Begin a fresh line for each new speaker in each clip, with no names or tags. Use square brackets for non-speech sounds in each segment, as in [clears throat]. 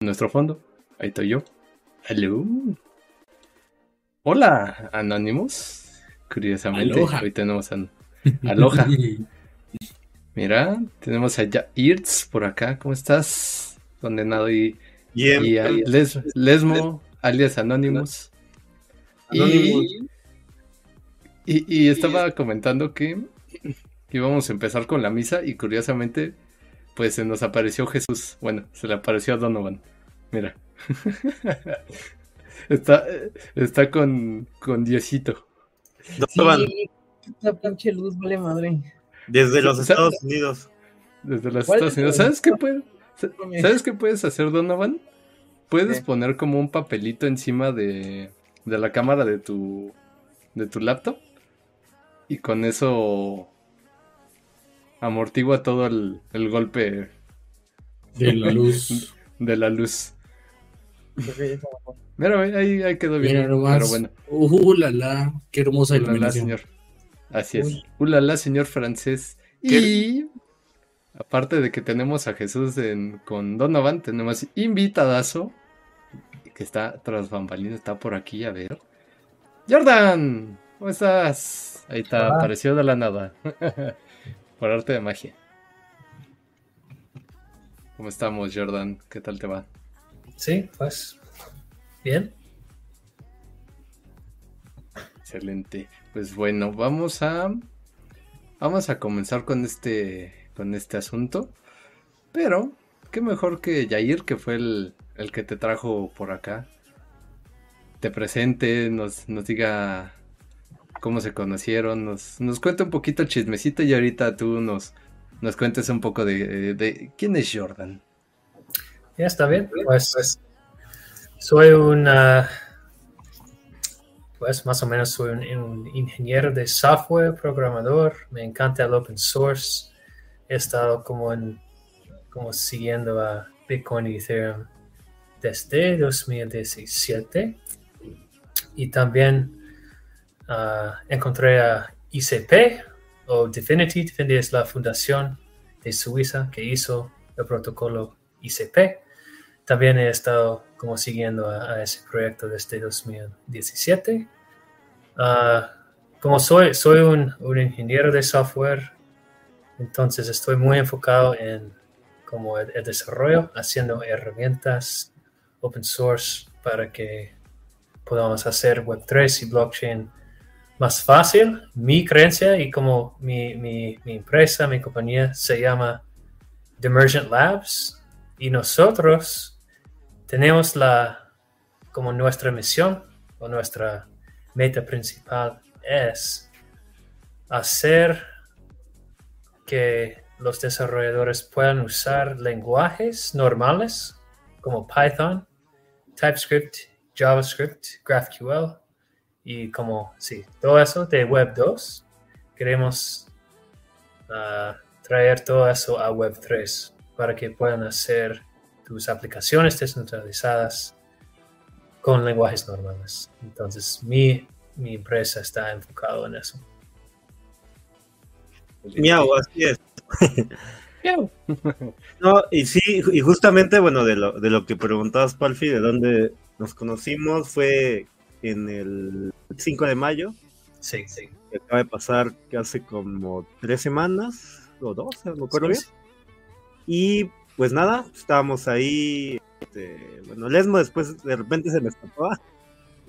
nuestro fondo. Ahí estoy yo. Hello. Hola, Anonymous. Curiosamente, hoy tenemos a Aloha. [laughs] Mira, tenemos a Irtz por acá. ¿Cómo estás? Condenado y, y a Lesmo, alias Anonymous. Y, y, estaba comentando que íbamos a empezar con la misa y curiosamente, pues se nos apareció Jesús. Bueno, se le apareció a Donovan. Mira. [laughs] está, está con, con Diosito.
Donovan. la pinche luz vale madre.
Desde los Estados Unidos.
Desde los Estados Unidos. ¿Sabes qué, puede, ¿Sabes qué puedes hacer, Donovan? Puedes poner como un papelito encima de, de la cámara de tu, de tu laptop. Y con eso amortigua todo el, el golpe
de la [laughs] luz.
De la luz. Mira, ahí, ahí quedó bien. pero bueno.
Uh, la, la, qué hermosa iluminación.
señor. Así es. Uh, la, señor francés. Y aparte de que tenemos a Jesús con Donovan, tenemos invitadazo que está tras bambalina, está por aquí, a ver. Jordan, ¿cómo estás? Ahí está, apareció de la nada. [laughs] por arte de magia. ¿Cómo estamos, Jordan? ¿Qué tal te va?
Sí, pues bien.
Excelente. Pues bueno, vamos a vamos a comenzar con este con este asunto. Pero qué mejor que Yair, que fue el, el que te trajo por acá. Te presente, nos, nos diga cómo se conocieron, nos, nos cuenta un poquito el chismecito y ahorita tú nos, nos cuentes un poco de, de quién es Jordan.
Ya está bien, pues soy una pues más o menos soy un, ingeniero de software, programador, me encanta el open source, he estado como, en, como siguiendo a Bitcoin y Ethereum desde 2017 y también ah, encontré a ICP o Divinity, Divinity es la fundación de Suiza que hizo el protocolo ICP. También he estado como siguiendo a, ese proyecto desde 2017. Ah, como soy, soy un, ingeniero de software, entonces estoy muy enfocado en como el, desarrollo, haciendo herramientas open source para que podamos hacer Web3 y blockchain más fácil. Mi creencia y como mi, mi, empresa, mi compañía se llama Demergent Labs y nosotros tenemos la, como nuestra misión o nuestra meta principal es hacer que los desarrolladores puedan usar lenguajes normales como Python, TypeScript, JavaScript, GraphQL y como, sí, todo eso de Web 2. Queremos ah, traer todo eso a Web 3 para que puedan hacer tus aplicaciones descentralizadas con lenguajes normales. Entonces, mi, mi empresa está enfocada en eso.
Miau, así es. [laughs] no, y sí, y justamente, bueno, de lo, de lo que preguntabas, Palfi, de dónde nos conocimos, fue en el 5 de mayo.
Sí, sí.
Que acaba de pasar que hace como tres semanas o dos, no me acuerdo bien. Y pues nada, estábamos ahí. Este, bueno, Lesmo después de repente se me escapó.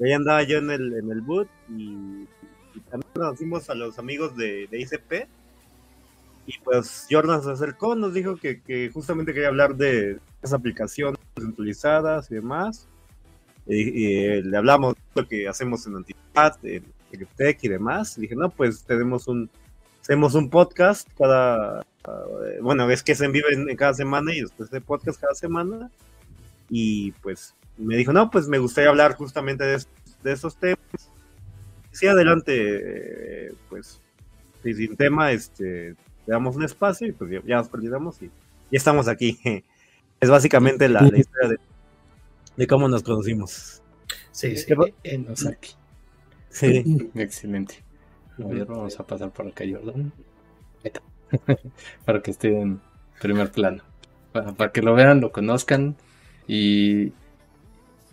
Ahí andaba yo en el, en el boot y, también conocimos a los amigos de, ICP. Y pues Jordan se acercó, nos dijo que, justamente quería hablar de las aplicaciones centralizadas y demás. Y, le hablamos de lo que hacemos en Antipad, en Tech y demás. Y dije, no, pues tenemos un, hacemos un podcast cada, eh, bueno, es que se envive en, cada semana y después de podcast cada semana. Y pues me dijo, no, pues me gustaría hablar justamente de, esos temas. Sí, adelante, pues, sin tema, este, le damos un espacio y pues ya, nos perdimos y ya estamos aquí. [laughs] Es básicamente la, [laughs] historia de, cómo nos conocimos.
Sí, sí, en Osaki.
Sí. [laughs] Excelente. vamos a pasar por acá, Jordan. [laughs] para que esté en primer plano. Para, que lo vean, lo conozcan Y,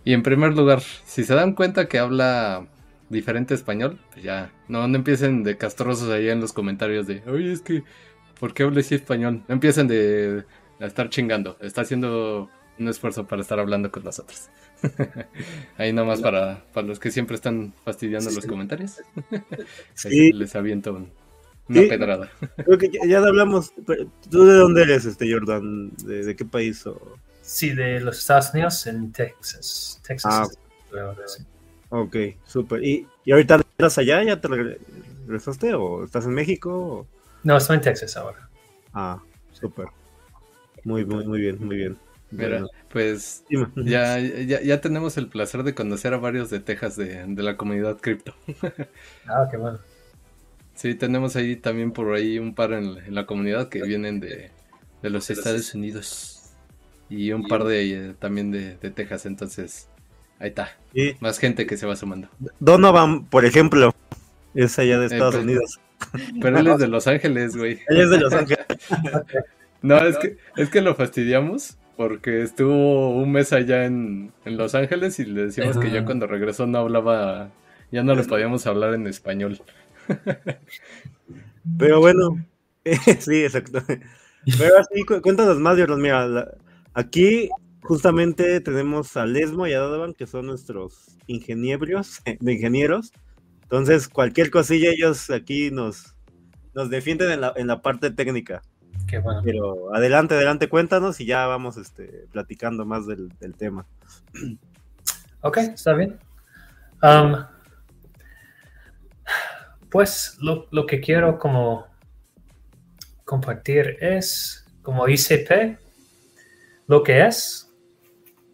y en primer lugar, si se dan cuenta que habla diferente español, pues ya, no, no empiecen de castrosos ahí en los comentarios de, oye, es que, ¿por qué habla así español? No empiecen de, estar chingando, está haciendo un esfuerzo para estar hablando con nosotros. [laughs] ahí nomás para, para los que siempre están fastidiando los comentarios. [laughs] les aviento una pedrada.
Creo que ya, hablamos, ¿tú de dónde eres, este Jordan? ¿De, qué país? O...
Sí, de los Estados Unidos, en Texas. Texas. Ah,
Ok, súper. ¿Y, ¿Y, ahorita estás allá? ¿Ya te regresaste o estás en México?
No, estoy en Texas ahora.
Ah, súper. Muy, muy, muy bien, muy bien.
Mira, pues ya, ya, ya, tenemos el placer de conocer a varios de Texas de, de la comunidad cripto. [laughs]
ah, qué bueno.
Sí, tenemos ahí también por ahí un par en, la comunidad que vienen de, de los Estados Unidos y un par de eh, también de, de Texas, entonces Ahí está. Más gente que se va sumando.
Donovan, por ejemplo, es allá de eh, Estados Unidos. [laughs]
Pero él es [laughs] de Los Ángeles, güey.
Él es de Los Ángeles.
no, es que, es que lo fastidiamos porque estuvo un mes allá en, Los Ángeles y le decimos que ya cuando regresó no hablaba, ya no le podíamos hablar en español. [laughs]
Pero bueno, [laughs] sí, exacto. Pero así, cuéntanos más, Dios mira, aquí justamente tenemos a Lesmo y a Donovan, que son nuestros ingenieros, [laughs] de ingenieros. Entonces, cualquier cosilla, ellos aquí nos, nos defienden en la, en la parte técnica.
Qué bueno.
Pero adelante, adelante, cuéntanos y ya vamos este, platicando más del, tema.
Ok, está bien. Um, pues lo, lo, que quiero como compartir es como ICP, lo que es,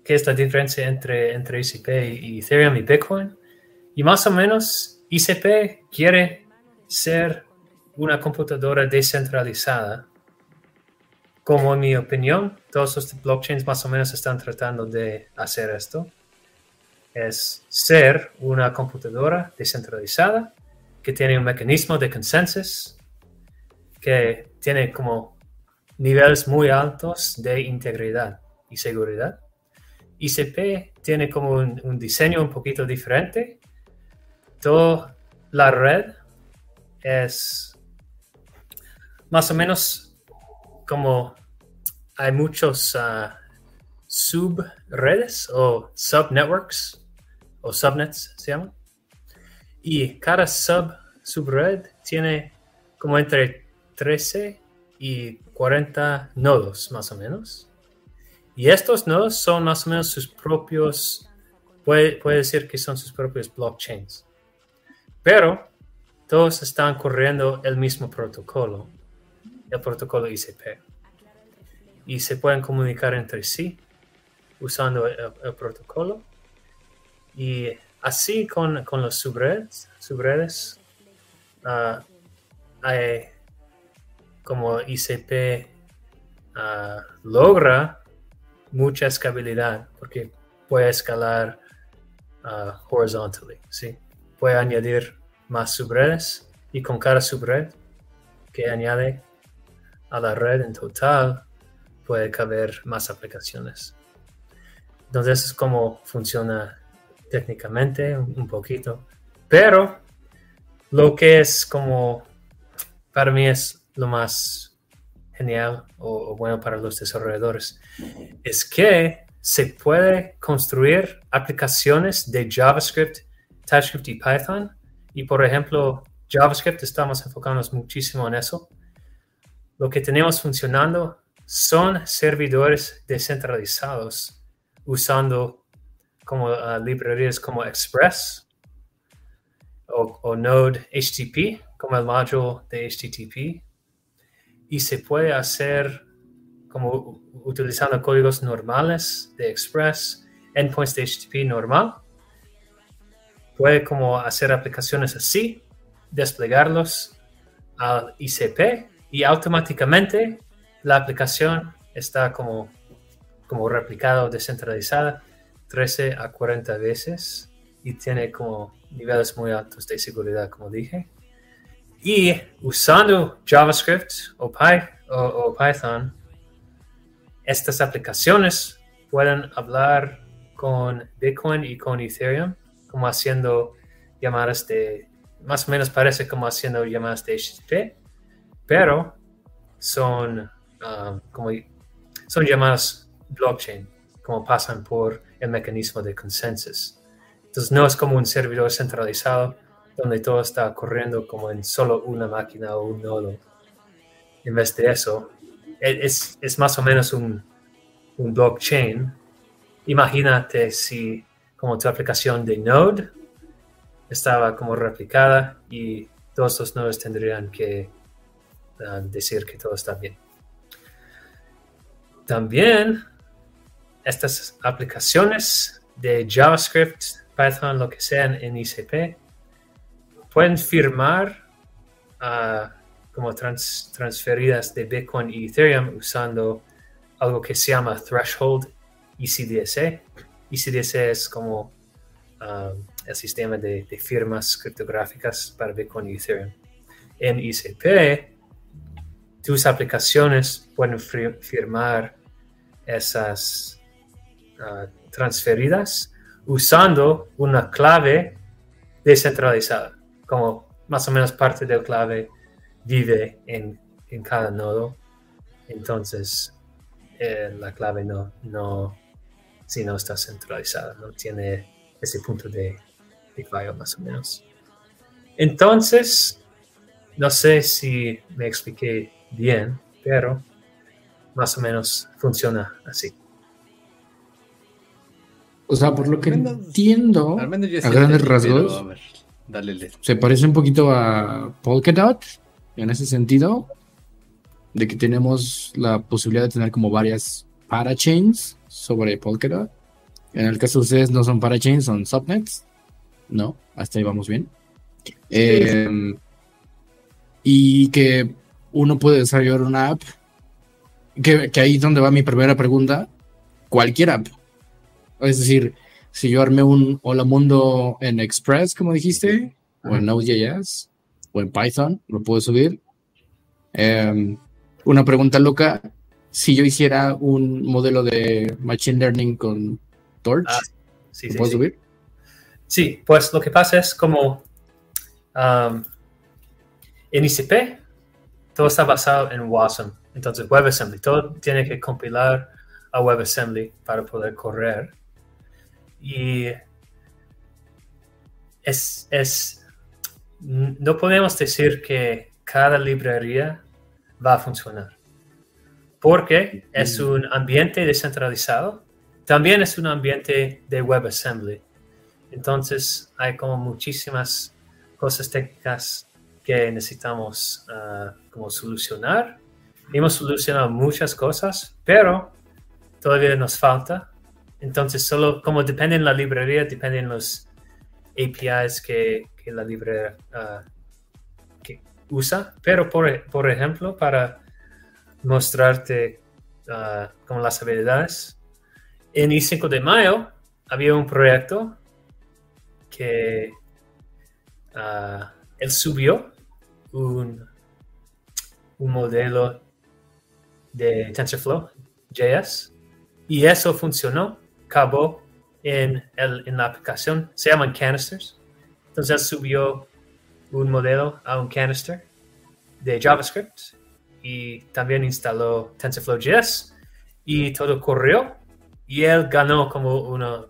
qué es la diferencia entre, entre ICP y Ethereum y Bitcoin. Y más o menos, ICP quiere ser una computadora descentralizada. Como en mi opinión, todos los blockchains más o menos están tratando de hacer esto. Es ser una computadora descentralizada que tiene un mecanismo de consensus, que tiene como niveles muy altos de integridad y seguridad ICP tiene como un, diseño un poquito diferente. Toda la red es más o menos como hay muchos uh, subredes o subnetworks o subnets se llaman. Y cada sub subred tiene como entre 13 y 40 nodos más o menos. Y estos nodos son más o menos sus propios, puede, puede decir que son sus propios blockchains. Pero todos están corriendo el mismo protocolo, el protocolo ICP. Y se pueden comunicar entre sí usando el, protocolo. Y así con, los subredes, subredes ah, hay, como ICP ah, logra mucha escalabilidad porque puede escalar uh, horizontally, ¿sí? Puede añadir más subredes y con cada subred que añade a la red en total puede caber más aplicaciones. Entonces es como funciona técnicamente un poquito, pero lo que es como para mí es lo más genial o, bueno para los desarrolladores es que se puede construir aplicaciones de JavaScript, TypeScript y Python. Y por ejemplo, JavaScript estamos enfocándonos muchísimo en eso. Lo que tenemos funcionando son servidores descentralizados usando como uh, librerías como Express o, o Node HTTP como el módulo de HTTP y se puede hacer como utilizando códigos normales de Express, endpoints de HTTP normal. Puede como hacer aplicaciones así, desplegarlos al ICP y automáticamente la aplicación está como, como replicada o descentralizada 13 a 40 veces y tiene como niveles muy altos de seguridad, como dije. Y usando JavaScript o, Python, estas aplicaciones pueden hablar con Bitcoin y con Ethereum, como haciendo llamadas de, más o menos parece como haciendo llamadas de HTTP, pero son, um, como, son llamadas blockchain, como pasan por el mecanismo de consensus. Entonces no es como un servidor centralizado donde todo está corriendo como en solo una máquina o un nodo. En vez de eso, e, es, es más o menos un, un blockchain. Imagínate si como tu aplicación de Node estaba como replicada y todos los nodos tendrían que decir que todo está bien. También estas aplicaciones de JavaScript, Python, lo que sean en ICP, pueden firmar uh, como transferidas de Bitcoin y Ethereum usando algo que se llama Threshold ECDSA. ECDSA es como um, el sistema de, firmas criptográficas para Bitcoin y Ethereum. En ICP, tus aplicaciones pueden firmar esas uh, transferidas usando una clave descentralizada, como más o menos parte del clave vive en, cada nodo. Entonces, eh, la clave no, no, si no está centralizada, no tiene ese punto de, de fallo más o menos. Entonces, no sé si me expliqué bien, pero más o menos funciona así.
O sea, por lo que entiendo, a grandes rasgos, se parece un poquito a Polkadot en ese sentido, de que tenemos la posibilidad de tener como varias parachains sobre Polkadot. En el caso de ustedes no son parachains, son subnets. No, hasta ahí vamos bien. Em, y que uno puede desarrollar una app, que, que ahí es donde va mi primera pregunta, cualquier app. Es decir, si yo armé un Hola Mundo en Express, como dijiste, o en Node.js, o en Python, lo puedo subir. Em, una pregunta loca, si yo hiciera un modelo de Machine Learning con Torch, ah, ¿lo puedo subir?
Sí, pues lo que pasa es como um, en ICP, todo está basado en WASM, entonces WebAssembly, todo tiene que compilar a WebAssembly para poder correr. Y es, es no podemos decir que cada librería va a funcionar, porque es un ambiente descentralizado, también es un ambiente de WebAssembly. Entonces hay como muchísimas cosas técnicas que necesitamos ah, como solucionar. Hemos solucionado muchas cosas, pero todavía nos falta. Entonces solo como depende en la librería, dependen los APIs que, la librería ah, que usa, pero por, por, ejemplo, para mostrarte uh, como las habilidades, en I5 de mayo había un proyecto que ah, él subió un, un modelo de TensorFlow JS y eso funcionó, acabó en, el, en la aplicación, se llaman canisters. Entonces subió un modelo a un canister de JavaScript y también instaló TensorFlow.js y todo corrió y él ganó como uno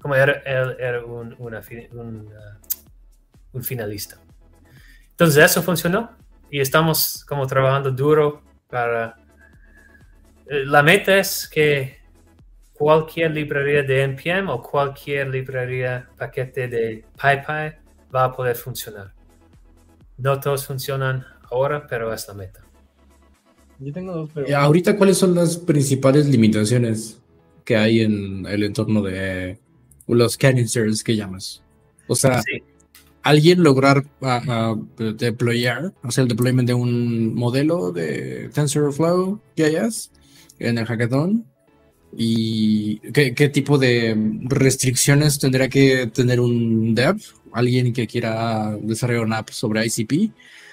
como él era un, una, un, uh, un finalista. Entonces eso funcionó y estamos como trabajando duro para... Eh, la meta es que cualquier librería de NPM o cualquier librería paquete de PyPy va a poder funcionar. No todos funcionan ahora, pero es la meta.
Yo tengo dos preguntas. Ahorita, ¿cuáles son las principales limitaciones que hay en el entorno de los canisters que llamas? O sea, alguien lograr deployar, hacer el deployment de un modelo de TensorFlow JS en el hackathon ¿Y qué, tipo de restricciones tendría que tener un dev? Alguien que quiera desarrollar una app sobre ICP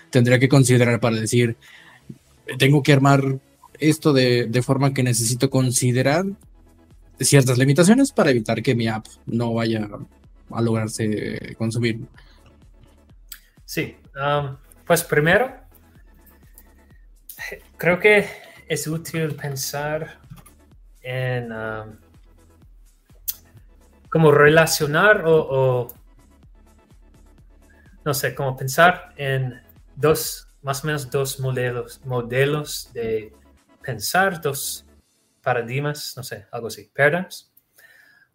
tendría que considerar para decir, tengo que armar esto de, forma que necesito considerar ciertas limitaciones para evitar que mi app no vaya a lograrse consumir.
Sí, pues primero, creo que es útil pensar en cómo relacionar o, no sé, cómo pensar en dos, más o menos dos modelos, modelos de pensar, dos paradigmas, no sé, algo así, paradigms.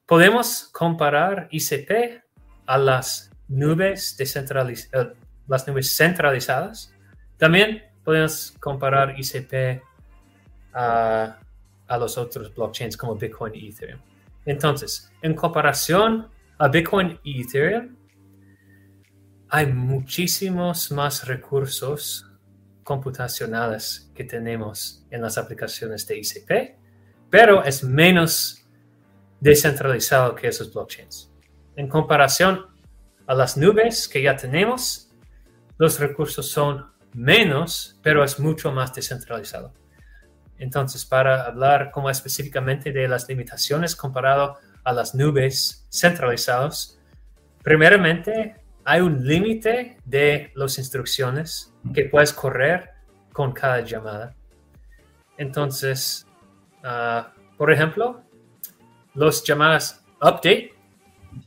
Podemos comparar ICP a las nubes, descentralizadas, eh, las nubes centralizadas. También podemos comparar ICP a, a los otros blockchains como Bitcoin y Ethereum. Entonces, en comparación a Bitcoin y Ethereum, hay muchísimos más recursos computacionales que tenemos en las aplicaciones de ICP, pero es menos descentralizado que esos blockchains. En comparación a las nubes que ya tenemos, los recursos son menos, pero es mucho más descentralizado. Entonces, para hablar como específicamente de las limitaciones comparado a las nubes centralizadas, primeramente hay un límite de las instrucciones que puedes correr con cada llamada. Entonces, ah, por ejemplo, las llamadas update,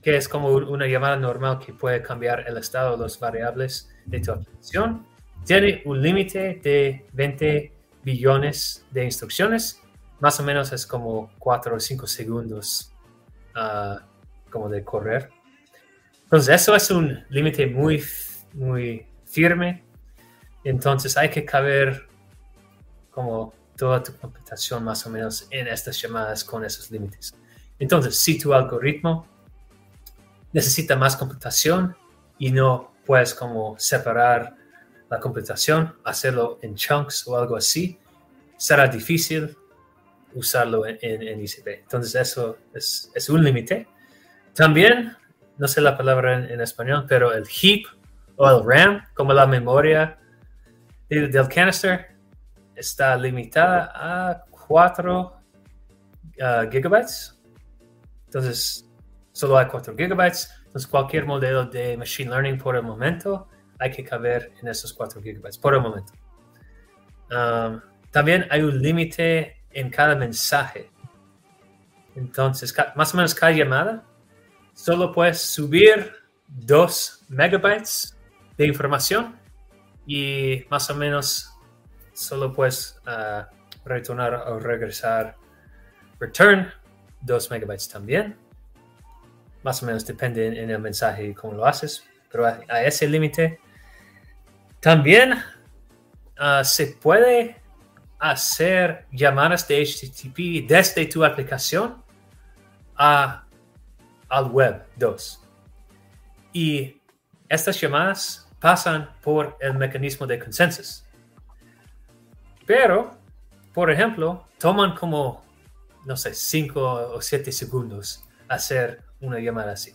que es como una llamada normal que puede cambiar el estado de las variables de tu aplicación, tiene un límite de 20 billones de instrucciones. Más o menos es como 4 o 5 segundos ah, como de correr. Entonces eso es un límite muy, muy firme. Entonces hay que caber como toda tu computación más o menos en estas llamadas con esos límites. Entonces, si tu algoritmo necesita más computación y no puedes como separar la computación, hacerlo en chunks o algo así, será difícil usarlo en, ICP. Entonces eso es, un límite. También, no sé la palabra en, español, pero el heap o el RAM, como la memoria del, canister, está limitada a 4 uh, gigabytes. Entonces, solo hay 4 gigabytes. Entonces, cualquier modelo de machine learning por el momento hay que caber en esos 4 gigabytes por el momento. Um, también hay un límite en cada mensaje. Entonces, más o menos cada llamada, solo puedes subir 2 megabytes de información y más o menos solo puedes uh, retornar o regresar return 2 megabytes también. Más o menos depende en, el mensaje y cómo lo haces, pero a ese límite también ah, se puede hacer llamadas de HTTP desde tu aplicación a, al web 2. Y estas llamadas pasan por el mecanismo de consensus. Pero, por ejemplo, toman como, no sé, 5 o 7 segundos hacer una llamada así.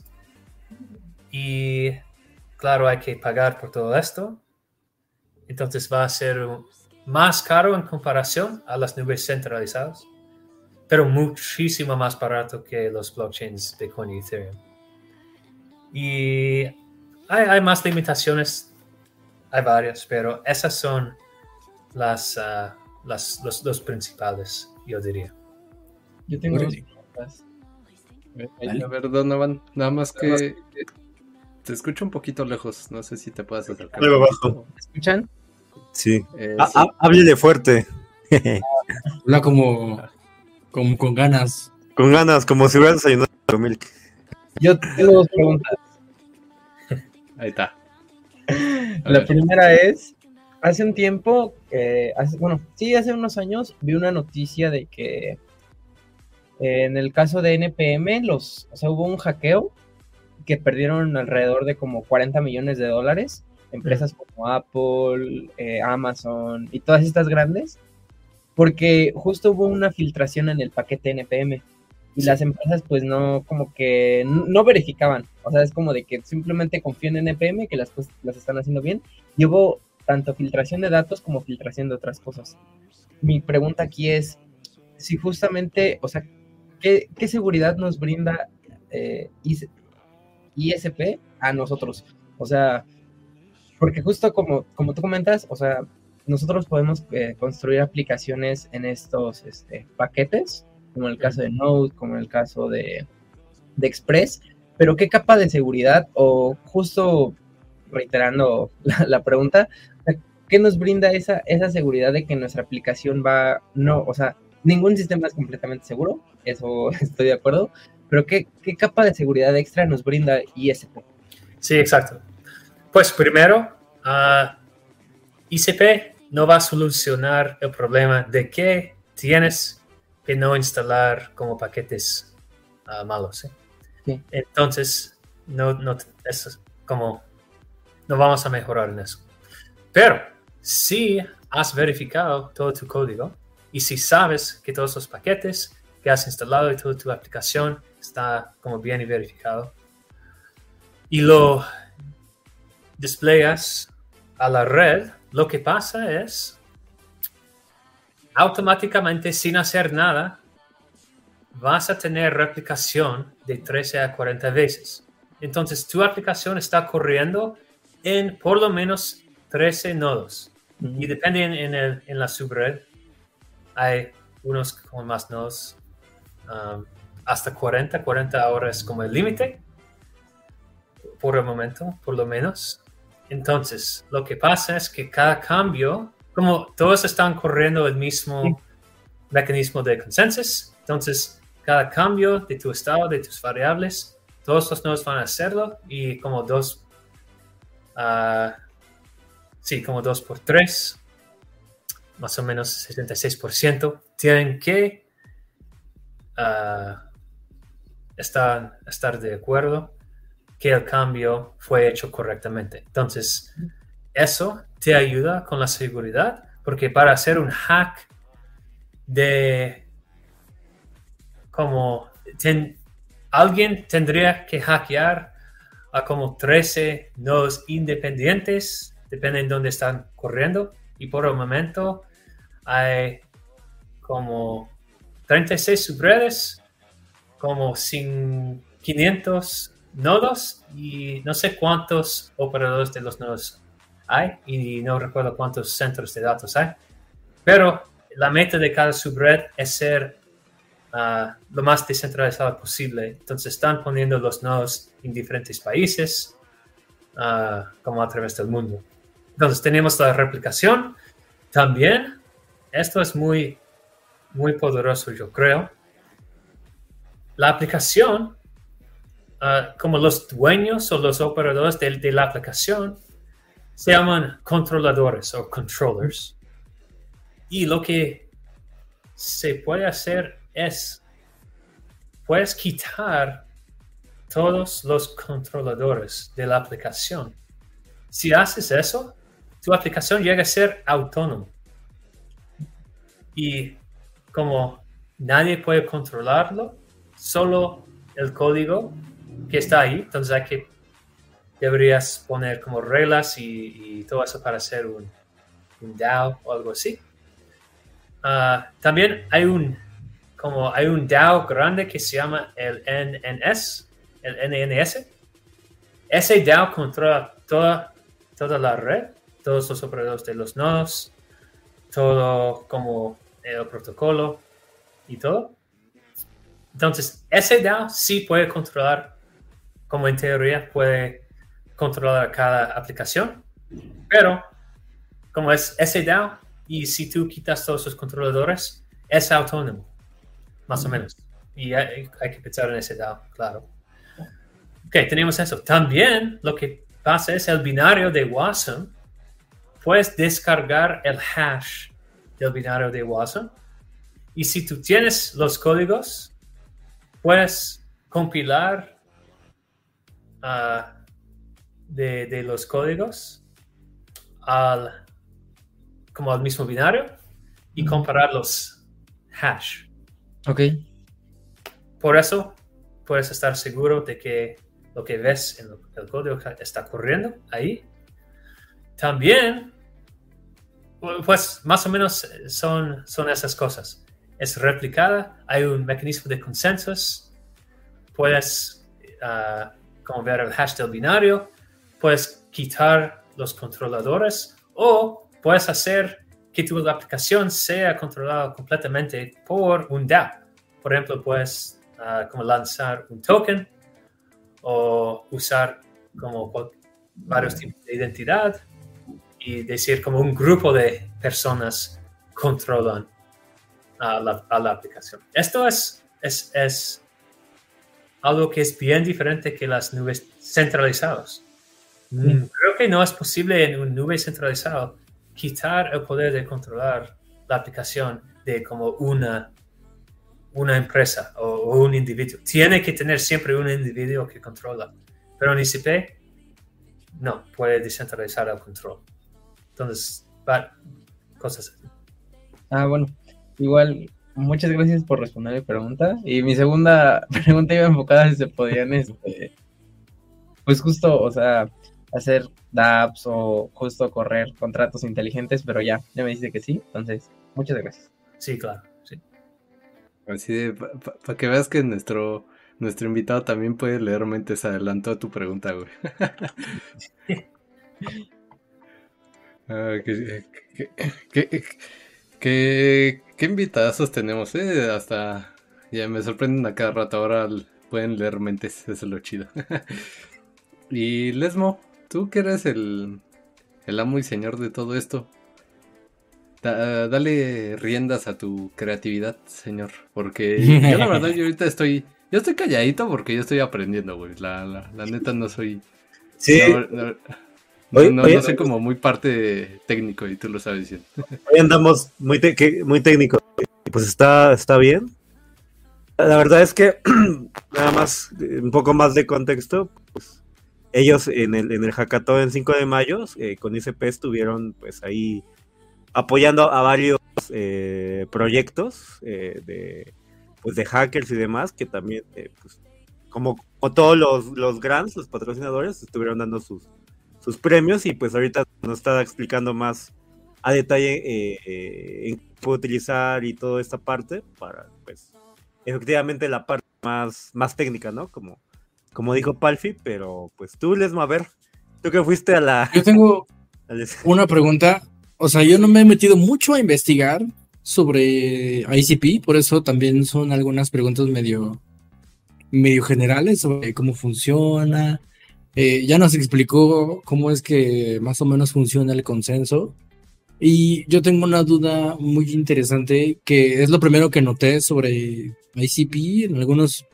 Y claro, hay que pagar por todo esto. Entonces va a ser más caro en comparación a las nubes centralizadas, pero muchísimo más barato que los blockchains Bitcoin y Ethereum. Y hay, más limitaciones, hay varias, pero esas son las, ah, las los dos principales, yo diría.
Yo tengo dos preguntas. A ver, Donovan, nada más que te escucho un poquito lejos, no sé si te puedes acercar. ¿Me
escuchan? Sí. Eh, Háblele fuerte.
Habla como, como con ganas.
Con ganas, como si hubieras desayunado milk.
Yo tengo dos preguntas.
Ahí está.
La primera es, hace un tiempo, hace, bueno, sí, hace unos años vi una noticia de que en el caso de NPM, los, o sea, hubo un hackeo que perdieron alrededor de como 40 millones de dólares, empresas como Apple, eh, Amazon y todas estas grandes, porque justo hubo una filtración en el paquete NPM y las empresas pues no, como que no verificaban, o sea, es como de que simplemente confían en NPM, que las cosas las están haciendo bien, y hubo tanto filtración de datos como filtración de otras cosas. Mi pregunta aquí es, si justamente, o sea, ¿qué, seguridad nos brinda eh, ISP a nosotros? O sea, porque justo como, como tú comentas, o sea, nosotros podemos eh, construir aplicaciones en estos este, paquetes, como en el caso de Node, como en el caso de, de Express, pero ¿qué capa de seguridad o justo reiterando [laughs] la, pregunta, ¿qué nos brinda esa, esa seguridad de que nuestra aplicación va, no, o sea, ningún sistema es completamente seguro, eso [laughs] estoy de acuerdo, pero ¿qué, qué capa de seguridad extra nos brinda ISP?
Sí, exacto. Pues primero, uh, ICP no va a solucionar el problema de que tienes que no instalar como paquetes uh, malos. ¿eh? Entonces, no, no, es como no vamos a mejorar en eso. Pero si has verificado todo tu código y si sabes que todos los paquetes que has instalado y toda tu aplicación está como bien y verificado y lo desplegas a la red, lo que pasa es automáticamente sin hacer nada vas a tener replicación de 13 a 40 veces. Entonces tu aplicación está corriendo en por lo menos 13 nodos. Y depende en, el, en, la subred, hay unos con más nodos, um, hasta 40, 40 horas como el límite, por el momento, por lo menos. Entonces, lo que pasa es que cada cambio, como todos están corriendo el mismo mecanismo de consensus, entonces cada cambio de tu estado, de tus variables, todos los nodos van a hacerlo y como dos Ah, sí, como 2 por 3, más o menos 76%, tienen que uh, estar, de acuerdo que el cambio fue hecho correctamente. Entonces, eso te ayuda con la seguridad, porque para hacer un hack de como alguien tendría que hackear a como 13 nodos independientes, depende de dónde están corriendo. Y por el momento hay como 36 subredes, como 500 nodos y no sé cuántos operadores de los nodos hay y no recuerdo cuántos centros de datos hay. Pero la meta de cada subred es ser lo más descentralizado posible. Entonces están poniendo los nodos en diferentes países, uh, como a través del mundo. Entonces tenemos la replicación. También, esto es muy, muy poderoso, yo creo. La aplicación, uh, como los dueños o los operadores de, de la aplicación, se llaman controladores o controllers. Y lo que se puede hacer es, puedes quitar todos los controladores de la aplicación. Si haces eso, tu aplicación llega a ser autónoma. Y como nadie puede controlarlo, solo el código que está ahí, entonces hay que, deberías poner como reglas y, todo eso para hacer un, DAO o algo así. Ah, también hay un como hay un DAO grande que se llama el NNS, el NNS. Ese DAO controla toda, toda la red, todos los operadores de los nodos, todo como el protocolo y todo. Entonces, ese DAO sí puede controlar, como en teoría puede controlar cada aplicación, pero como es ese DAO y si tú quitas todos los controladores, es autónomo más o menos. Y hay, que pensar en ese lado, claro. Ok, tenemos eso. También lo que pasa es el binario de Watson. Puedes descargar el hash del binario de Watson. Y si tú tienes los códigos, puedes compilar ah, de, de, los códigos al, como al mismo binario y comparar los hash.
Ok.
Por eso puedes estar seguro de que lo que ves en el código está corriendo ahí. También, pues más o menos son, son esas cosas. es replicada, hay un mecanismo de consensos, puedes, uh, como ver el hash del binario, puedes quitar los controladores o puedes hacer que tu aplicación sea controlada completamente por un DApp. Por ejemplo, puedes uh, como lanzar un token o usar como varios tipos de identidad y decir como un grupo de personas controlan a la, a la aplicación. Esto es, es, es, algo que es bien diferente que las nubes centralizadas. Mm, creo que no es posible en un nube centralizado quitar el poder de controlar la aplicación de como una, una empresa o, un individuo. Tiene que tener siempre un individuo que controla. Pero en ICP, no, puede descentralizar el control. Entonces, cosas así.
Ah, bueno, igual, muchas gracias por responder mi pregunta. Y mi segunda [laughs] pregunta iba enfocada si se podían, este, pues justo, o sea, hacer dApps o justo correr contratos inteligentes, pero ya, ya me dice que sí, entonces, muchas gracias.
Sí, claro, sí.
Así de, para que veas que nuestro, nuestro invitado también puede leer mentes, adelantó a tu pregunta, güey. [laughs] ah, qué, qué, qué, invitadazos tenemos, eh, hasta ya me sorprenden a cada rato, ahora pueden leer mentes, eso es lo chido. [laughs] y Lesmo, tú que eres el, el amo y señor de todo esto, dale riendas a tu creatividad, señor. Porque yo la verdad, yo [laughs] ahorita estoy, yo estoy calladito porque yo estoy aprendiendo, güey. La, la, neta no soy...
Sí.
No, soy como muy parte técnico y tú lo sabes diciendo. [laughs]
Hoy andamos muy, muy técnico. Pues está, está bien. La verdad es que, [clears throat] nada más, un poco más de contexto, pues ellos en el, en el hackathon en 5 de mayo eh, con ICP estuvieron pues ahí apoyando a varios eh, proyectos eh, de, pues, de hackers y demás que también pues, como, todos los, los grants, los patrocinadores estuvieron dando sus, sus premios y pues ahorita nos está explicando más a detalle en cómo utilizar y toda esta parte para pues efectivamente la parte más, más técnica, ¿no? Como como dijo Palfi, pero pues tú, Lesmo, a ver, tú que fuiste a la...
Yo tengo [laughs] una pregunta, o sea, yo no me he metido mucho a investigar sobre ICP, por eso también son algunas preguntas medio, medio generales sobre cómo funciona. Eh, ya nos explicó cómo es que más o menos funciona el consenso. Y yo tengo una duda muy interesante que es lo primero que noté sobre ICP en algunos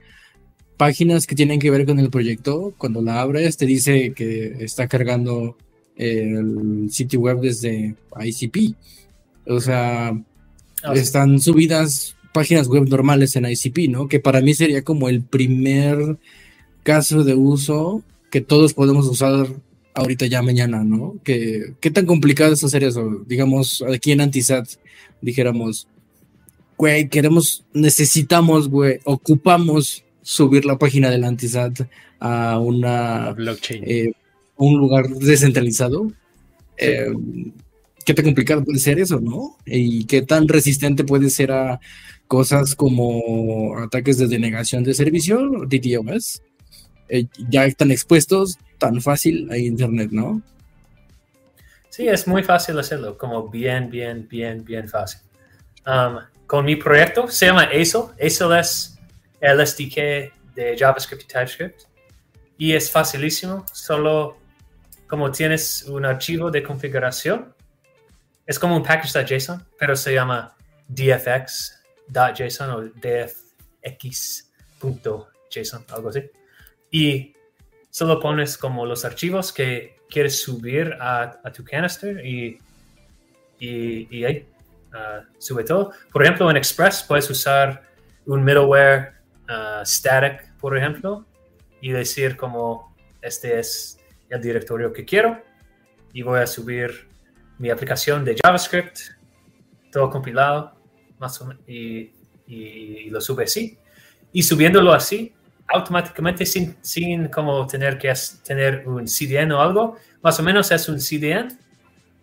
páginas que tienen que ver con el proyecto, cuando la abres te dice que está cargando el sitio web desde ICP. O sea, ah, están subidas páginas web normales en ICP, ¿no? Que para mí sería como el primer caso de uso que todos podemos usar ahorita ya mañana, ¿no? Que, ¿Qué tan complicado es hacer eso? Digamos, aquí en Antisat dijéramos, güey, queremos, necesitamos, güey, ocupamos subir la página del Antisat a una
blockchain.
Eh, un lugar descentralizado. Eh, ¿Qué tan complicado puede ser eso, no? Y qué tan resistente puede ser a cosas como ataques de denegación de servicio, DDoS. Eh, ya están expuestos tan fácil a Internet, ¿no?
Sí, es muy fácil hacerlo, como bien, bien, bien, bien fácil. Um, con mi proyecto se llama ASIL. ASIL es el SDK de JavaScript y TypeScript. Y es facilísimo, solo como tienes un archivo de configuración, es como un package.json, pero se llama dfx.json o dfx.json, algo así. Y solo pones como los archivos que quieres subir a, tu canister y, y, ahí uh, sube todo. Por ejemplo, en Express puedes usar un middleware Uh, static, por ejemplo, y decir como este es el directorio que quiero y voy a subir mi aplicación de JavaScript, todo compilado, más o menos, y, lo sube así. Y subiéndolo así, automáticamente sin, sin como tener que tener un CDN o algo, más o menos es un CDN,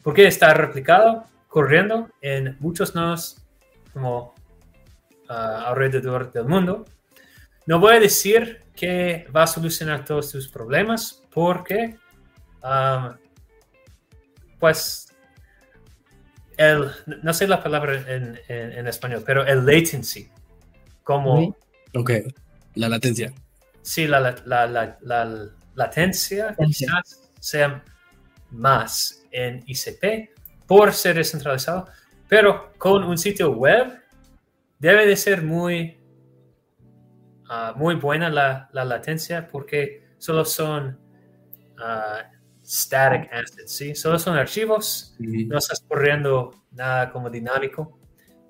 porque está replicado, corriendo en muchos nodos como ah, alrededor del mundo. No voy a decir que va a solucionar todos tus problemas porque, pues, el, no sé la palabra en, español, pero el latency, como...
Ok, la latencia.
Sí, la, la, latencia quizás sea más en ICP por ser descentralizado, pero con un sitio web debe de ser muy, ah, muy buena la, latencia porque solo son uh, static assets, ¿sí? Solo son archivos, no estás corriendo nada como dinámico.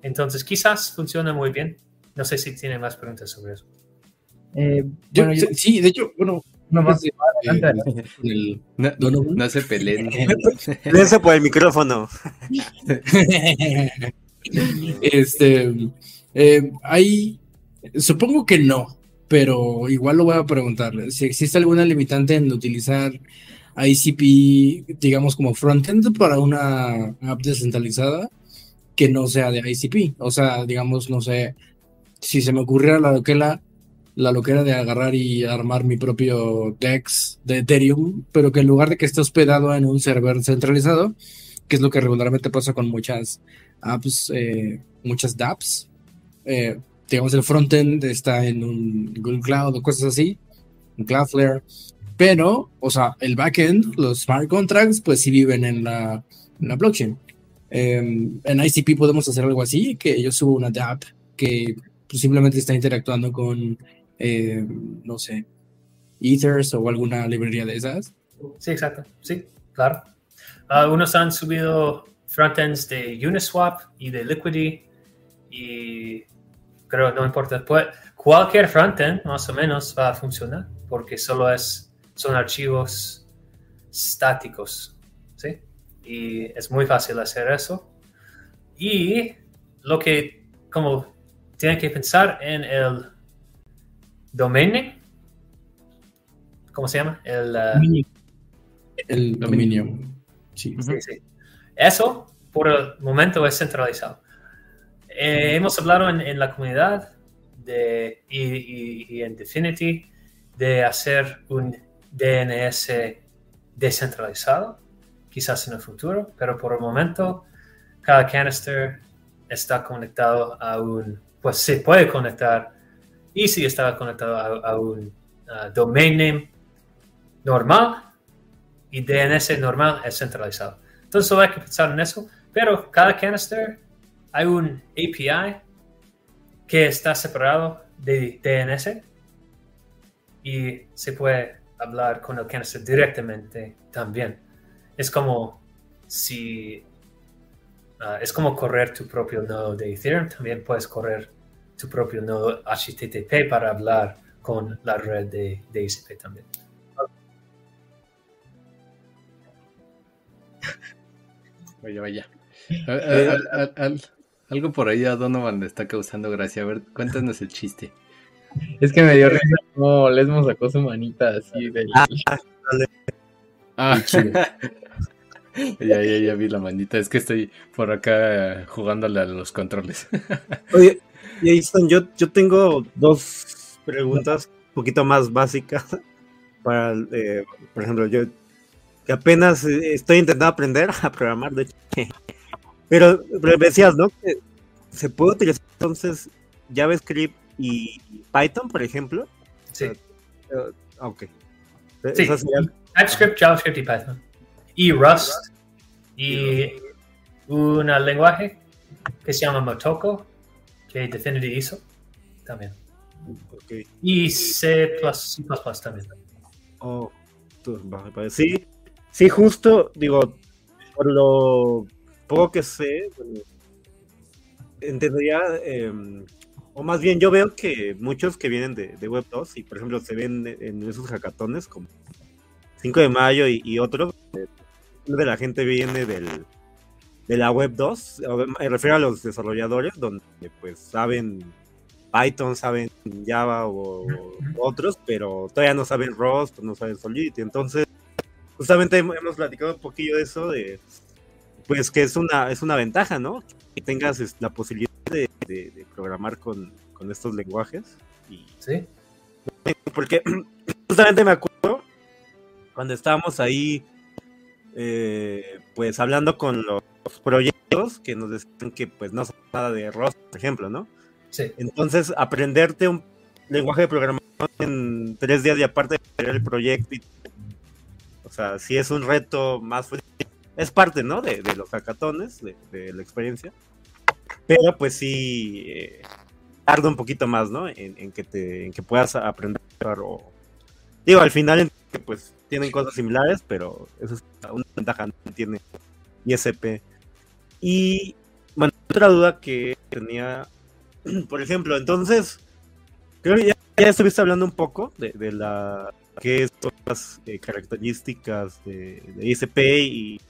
Entonces quizás funciona muy bien. No sé si tiene más preguntas sobre eso.
Eh, sí, de hecho, bueno, no más. Eh,
no, no, se peleen. [laughs]
Dense por el micrófono. [laughs]
este, eh, hay, supongo que no, pero igual lo voy a preguntar. Si existe alguna limitante en utilizar ICP, digamos, como frontend para una app descentralizada que no sea de ICP. O sea, digamos, no sé, si se me ocurriera la loquera, la loquera de agarrar y armar mi propio DEX de Ethereum, pero que en lugar de que esté hospedado en un server centralizado, que es lo que regularmente pasa con muchas apps, eh, muchas dApps, eh, digamos, el frontend está en un Google Cloud o cosas así, en Cloudflare, pero, o sea, el backend, los smart contracts, pues sí viven en la, blockchain. Em, en ICP podemos hacer algo así, que yo subo una dApp que pues, simplemente está interactuando con, eh, no sé, Ethers o alguna librería de esas.
Sí, exacto. Sí, claro. Algunos han subido frontends de Uniswap y de Liquidity y creo no importa. Cualquier frontend más o menos va a funcionar porque solo es son archivos estáticos, ¿sí? Y es muy fácil hacer eso. Y lo que, como tienen que pensar en el dominio, ¿cómo se llama?
El, uh, el dominio. Sí.
sí. Eso, por el momento, es centralizado. Eh, hemos hablado en, la comunidad de, y, y en Definity de hacer un DNS descentralizado, quizás en el futuro, pero por el momento cada canister está conectado a un, pues se puede conectar y si está conectado a, un domain name normal y DNS normal es centralizado. Entonces solo hay que pensar en eso, pero cada canister hay un API que está separado de DNS y se puede hablar con el canister directamente también. Es como si ah, es como correr tu propio nodo de Ethereum, también puedes correr tu propio nodo HTTP para hablar con la red de, de ICP también.
Vaya, vaya. algo por ahí a Donovan le está causando gracia. A ver, cuéntanos el chiste.
Es que me dio risa como Lesmo sacó su manita así de. Ah,
ah. [laughs] ya, ya, ya vi la manita. Es que estoy por acá jugándole a los controles.
Oye, Jason, yo, yo tengo dos preguntas un poquito más básicas. [laughs] Para, eh, por ejemplo, yo que apenas eh, estoy intentando aprender a programar, de hecho. [laughs] Pero, pero decías, ¿no? Que se puede utilizar entonces JavaScript y Python, por ejemplo.
Sí.
Uh, ok.
Sí. TypeScript, JavaScript y Python. Y Rust. Y un lenguaje que se llama Motoko, que Definity hizo también. Okay. Y C++, C++ también.
Oh, sí, sí, justo, digo, por lo poco que sé, bueno, entendería eh, o más bien yo veo que muchos que vienen de, Web 2 y por ejemplo se ven en esos hackatones como 5 de mayo y, otros, eh, de la gente viene del, de la Web 2, me refiero a los desarrolladores donde pues saben Python, saben Java o, otros, pero todavía no saben Rust, no saben Solidity, entonces justamente hemos platicado un poquillo de eso, de pues que es una, es una ventaja, ¿no? Que tengas la posibilidad de de, programar con, estos lenguajes. Y,
sí.
Porque [clears throat] justamente me acuerdo cuando estábamos ahí, eh, pues hablando con los proyectos que nos decían que pues no son nada de ROS, por ejemplo, ¿no?
Sí.
Entonces, aprenderte un lenguaje de programación en tres días y aparte de crear el proyecto, o sea, si es un reto más es parte, ¿no? De, los hackatones, de, la experiencia. Pero pues sí, eh, tarda un poquito más, ¿no? En, que te, en que puedas aprender o... Digo, al final, pues tienen cosas similares, pero eso es una ventaja que tiene ISP. Y, bueno, otra duda que tenía, [clears throat] por ejemplo, entonces, creo que ya, estuviste hablando un poco de, la que son las eh, características de, de ISP y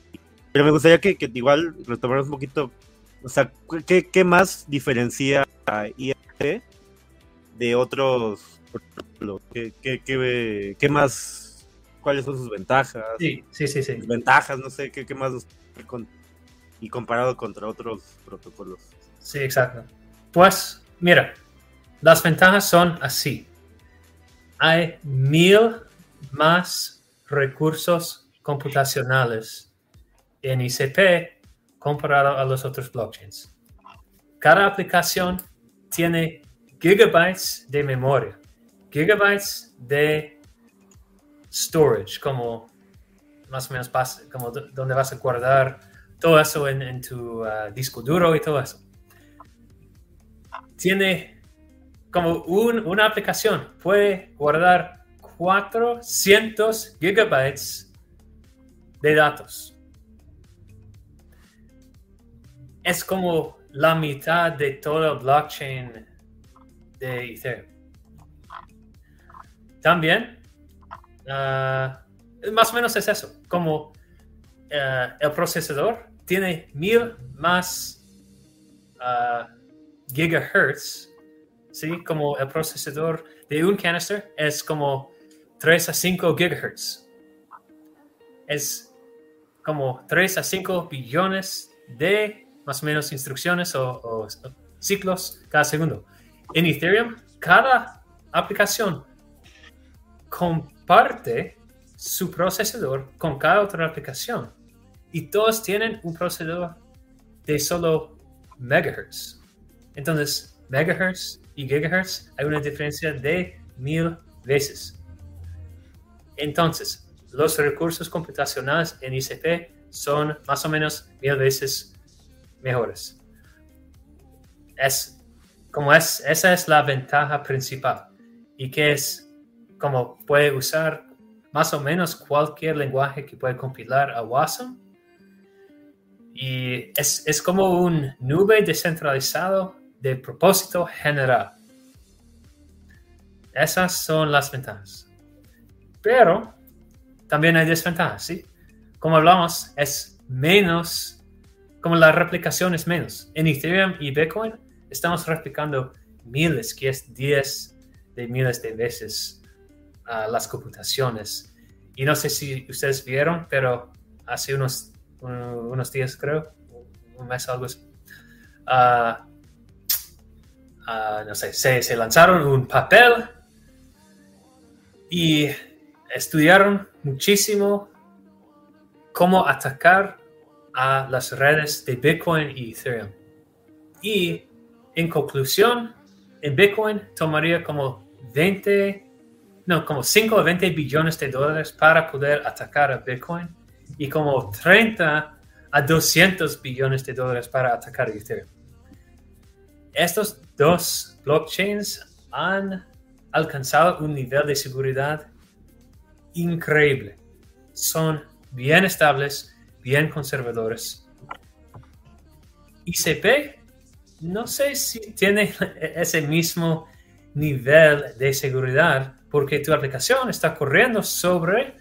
pero me gustaría que, igual retomáramos un poquito, o sea, ¿qué, más diferencia a IAP de otros? ¿Qué, qué, qué, más? ¿Cuáles son sus ventajas?
Sí, sí, sí. sí.
Ventajas, no sé, ¿qué, qué más? Y comparado contra otros protocolos.
Sí, exacto. Pues, mira, las ventajas son así. Hay mil más recursos computacionales en ICP comparado a los otros blockchains. Cada aplicación tiene gigabytes de memoria, gigabytes de storage, como más o menos como donde vas a guardar todo eso en, tu uh, disco duro y todo eso. Tiene como una aplicación puede guardar 400 gigabytes de datos es como la mitad de todo el blockchain de Ethereum. También, ah, más o menos es eso, como ah, el procesador tiene mil más uh, gigahertz, ¿sí? Como el procesador de un canister es como 3 a 5 gigahertz. Es como 3 a 5 billones de más o menos instrucciones o, ciclos cada segundo. En Ethereum, cada aplicación comparte su procesador con cada otra aplicación y todos tienen un procesador de solo megahertz. Entonces, megahertz y gigahertz hay una diferencia de mil veces. Entonces, los recursos computacionales en ICP son más o menos mil veces mejores. Es como es, esa es la ventaja principal y que es como puede usar más o menos cualquier lenguaje que puede compilar a Wasm y es, es como un nube descentralizado de propósito general. Esas son las ventajas. Pero también hay desventajas, ¿sí? Como hablamos, es menos como la replicación es menos. En Ethereum y Bitcoin estamos replicando miles, que es 10 de miles de veces uh, las computaciones. Y no sé si ustedes vieron, pero hace unos, unos días creo, un mes algo así, uh, uh, no sé, se, se lanzaron un papel y estudiaron muchísimo cómo atacar a las redes de Bitcoin y Ethereum. Y en conclusión, en Bitcoin tomaría como 20, no, como 5 o 20 billones de dólares para poder atacar a Bitcoin y como 30 a 200 billones de dólares para atacar Ethereum. Estos dos blockchains han alcanzado un nivel de seguridad increíble. Son bien estables bien conservadores. ICP, no sé si tiene [laughs] ese mismo nivel de seguridad porque tu aplicación está corriendo sobre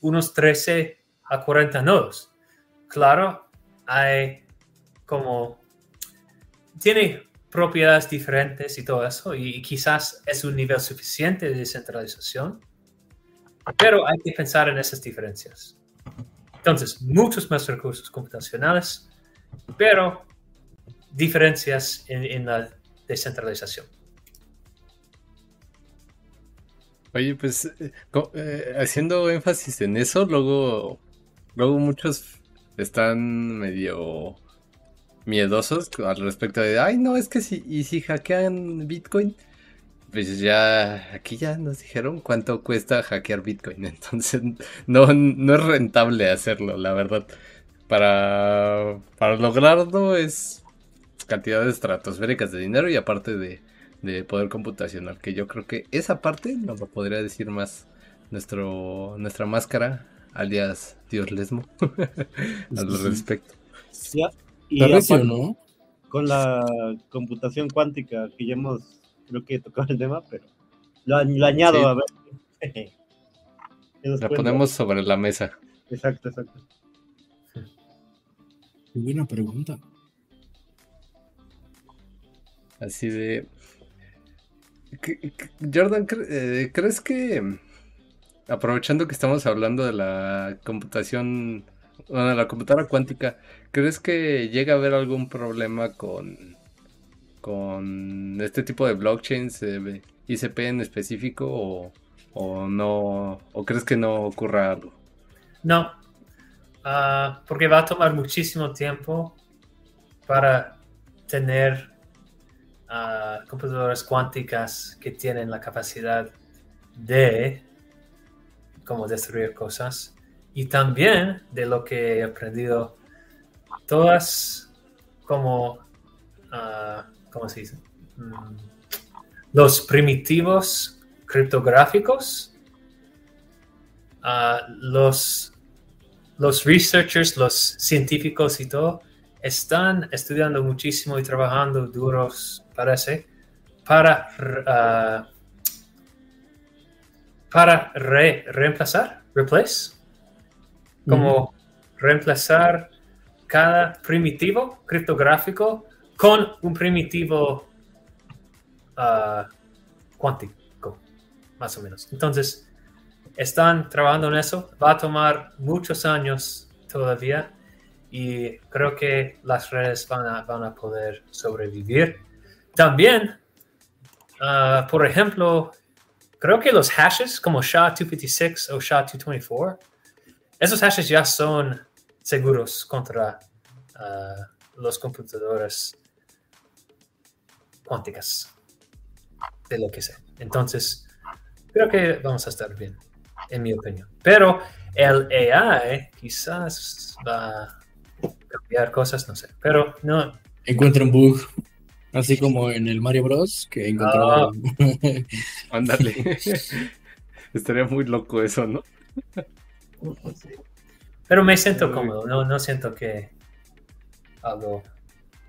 unos 13 a 40 nodos. Claro, hay como... Tiene propiedades diferentes y todo eso, y quizás es un nivel suficiente de descentralización, pero hay que pensar en esas diferencias. Entonces, muchos más recursos computacionales, pero diferencias en, la descentralización.
Oye, pues eh, eh, haciendo énfasis en eso, luego, luego muchos están medio miedosos al respecto de, ay, no, es que si, y si hackean Bitcoin, pues ya, aquí ya nos dijeron cuánto cuesta hackear Bitcoin, [laughs] entonces no, no es rentable hacerlo, la verdad. Para, para lograrlo es cantidades estratosféricas de dinero y aparte de, de poder computacional, que yo creo que esa parte nos lo podría decir más nuestro nuestra máscara, alias Dios Lesmo, [laughs] al respecto.
y ¿no? Con la computación cuántica, que ya hemos, creo que tocado el tema, pero lo, añado a ver. [laughs]
la ponemos sobre la mesa.
Exacto, exacto.
buena pregunta.
Así de. Jordan, eh, ¿crees que aprovechando que estamos hablando de la computación, bueno, la computadora cuántica, ¿crees que llega a haber algún problema con con este tipo de blockchains, eh, ICP en específico, o, no, o crees que no ocurra algo?
No, ah, porque va a tomar muchísimo tiempo para tener computadoras cuánticas que tienen la capacidad de cómo destruir cosas y también de lo que he aprendido todas como uh, ¿cómo se dice? Mm, los primitivos criptográficos uh, los los researchers los científicos y todo están estudiando muchísimo y trabajando duros parece, para, uh, para reemplazar, replace, como reemplazar cada primitivo criptográfico con un primitivo uh, cuántico, más o menos. Entonces, están trabajando en eso. Va a tomar muchos años todavía y creo que las redes van a, van a poder sobrevivir también, ah, por ejemplo, creo que los hashes como SHA-256 o SHA-224, esos hashes ya son seguros contra uh, los computadores cuánticas, de lo que sea. Entonces, creo que vamos a estar bien, en mi opinión. Pero el AI quizás va a cambiar cosas, no sé. Pero no.
Encuentra un bug. Así [laughs] como en el Mario Bros. que encontró.
Ah. [laughs] ándale. [laughs] Estaría muy loco eso, ¿no?
Pero me siento cómodo, no, no siento que algo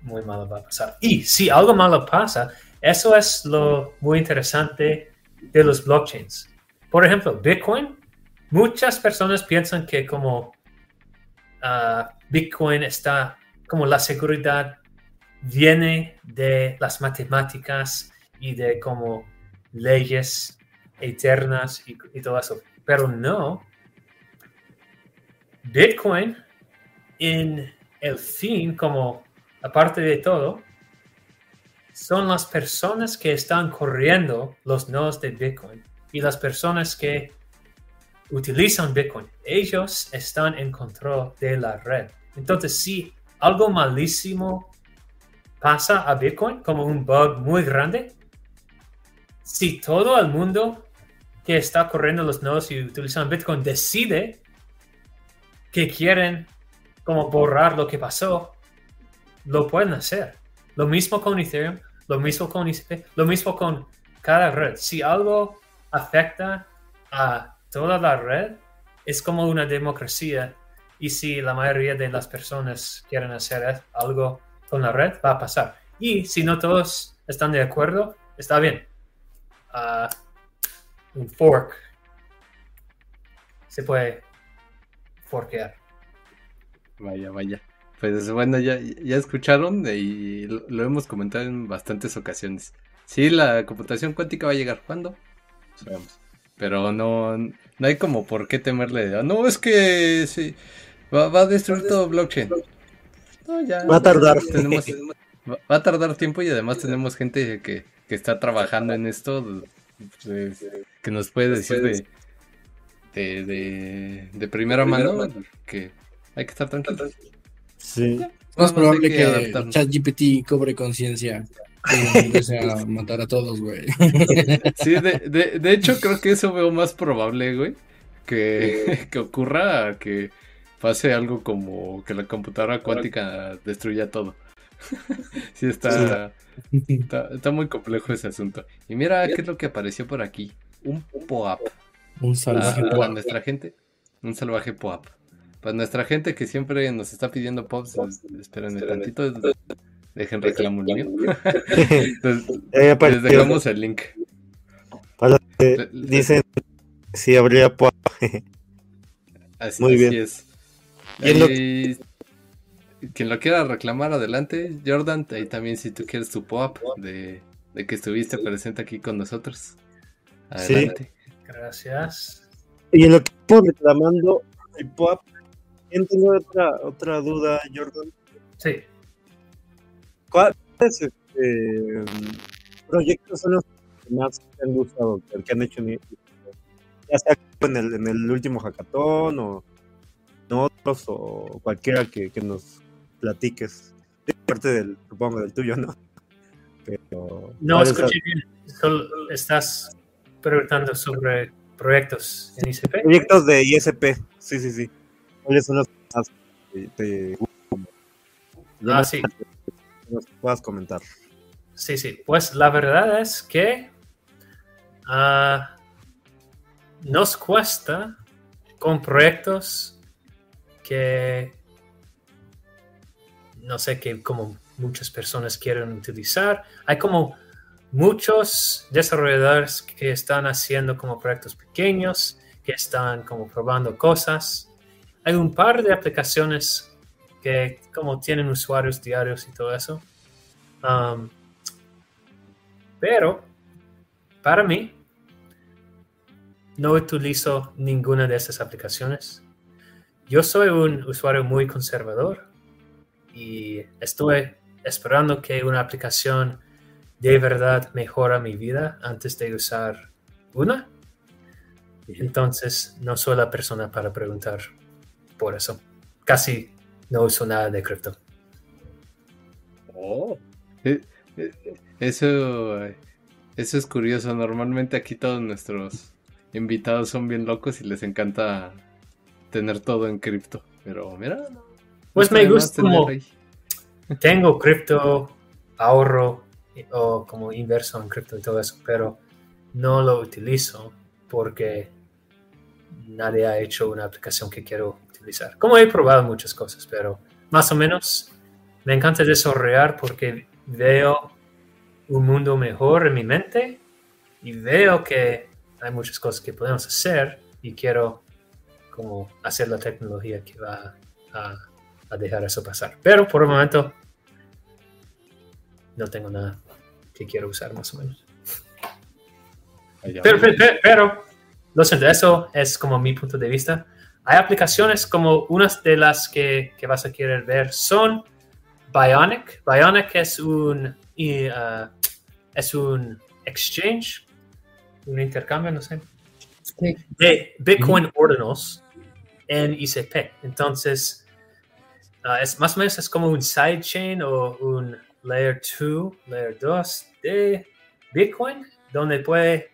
muy malo va a pasar. Y si algo malo pasa, eso es lo muy interesante de los blockchains. Por ejemplo, Bitcoin, muchas personas piensan que como ah, Bitcoin está como la seguridad viene de las matemáticas y de como leyes eternas y, todo eso. Pero no, Bitcoin en el fin, como aparte de todo, son las personas que están corriendo los nodos de Bitcoin y las personas que utilizan Bitcoin. Ellos están en control de la red. Entonces, si algo malísimo pasa a Bitcoin como un bug muy grande, si todo el mundo que está corriendo los nodos y utilizando Bitcoin decide que quieren como borrar lo que pasó, lo pueden hacer. Lo mismo con Ethereum, lo mismo con ICP, lo mismo con cada red. Si algo afecta a toda la red, es como una democracia. Y si la mayoría de las personas quieren hacer algo con la red va a pasar. Y si no todos están de acuerdo, está bien. Ah, un fork se puede forkear.
Vaya, vaya. Pues bueno, ya, ya escucharon y lo, hemos comentado en bastantes ocasiones. Sí, la computación cuántica va a llegar. ¿Cuándo? Sabemos. Pero no, no hay como por qué temerle. No, es que sí, va, va a destruir todo blockchain.
Va a tardar.
va a tardar tiempo y además tenemos gente que, que está trabajando en esto, pues, que nos puede decir de, de, de, primera mano que hay que estar tranquilos.
Sí. Es más probable que, ChatGPT cobre conciencia y [laughs] empiece a matar a todos, güey.
Sí, de, de, de, hecho creo que eso veo más probable, güey, que, que ocurra que pase algo como que la computadora cuántica destruya todo. [laughs] sí, está, está, muy complejo ese asunto. Y mira qué es lo que apareció por aquí. Un POAP.
Un salvaje
Para nuestra gente, un salvaje POAP. Para nuestra gente que siempre nos está pidiendo pops, espérenme tantito, dejen reclamo el mío. [laughs] [laughs] les dejamos el link.
dicen si habría POAP.
Así, Muy bien. es. Y quien lo quiera reclamar, adelante. Jordan, ahí también si tú quieres tu pop de, de que estuviste presente aquí con nosotros. Adelante.
Gracias.
Y en lo que estoy reclamando el pop, tengo otra, otra duda, Jordan?
Sí.
¿Cuáles este, proyectos son los que más te han gustado, que han hecho ya sea en el, en el último hackathon o o cualquiera que, que nos platiques. De parte del, supongo, del tuyo, ¿no?
Pero, no, escuché bien. Solo estás preguntando sobre proyectos en ICP.
Proyectos de ISP, sí, sí, sí. ¿Cuáles son los más
Ah, sí.
Nos puedas comentar.
Sí, sí. Pues la verdad es que uh, nos cuesta con proyectos que no sé, que como muchas personas quieren utilizar. Hay como muchos desarrolladores que están haciendo como proyectos pequeños, que están como probando cosas. Hay un par de aplicaciones que como tienen usuarios diarios y todo eso. Um, pero para mí, no utilizo ninguna de estas aplicaciones. Yo soy un usuario muy conservador y estoy esperando que una aplicación de verdad mejora mi vida antes de usar una. Entonces, no soy la persona para preguntar por eso. Casi no uso nada de cripto.
Oh, eh, eso, eso es curioso. Normalmente aquí todos nuestros invitados son bien locos y les encanta tener todo en cripto. Pero mira,
pues me gusta como tengo cripto, ahorro o como inverso en cripto y todo eso, pero no lo utilizo porque nadie ha hecho una aplicación que quiero utilizar. Como he probado muchas cosas, pero más o menos me encanta desarrollar porque veo un mundo mejor en mi mente y veo que hay muchas cosas que podemos hacer y quiero como hacer la tecnología que va a a dejar eso pasar. Pero por el momento no tengo nada que quiero usar más o menos. Pero, pero, lo siento, eso es como mi punto de vista. Hay aplicaciones como unas de las que, que vas a querer ver son Bionic. Bionic es un, uh, es un exchange, un intercambio, no sé, de Bitcoin Ordinals en ICP. Entonces, Ah, es más o menos es como un sidechain o un layer 2, layer 2 de Bitcoin, donde puede,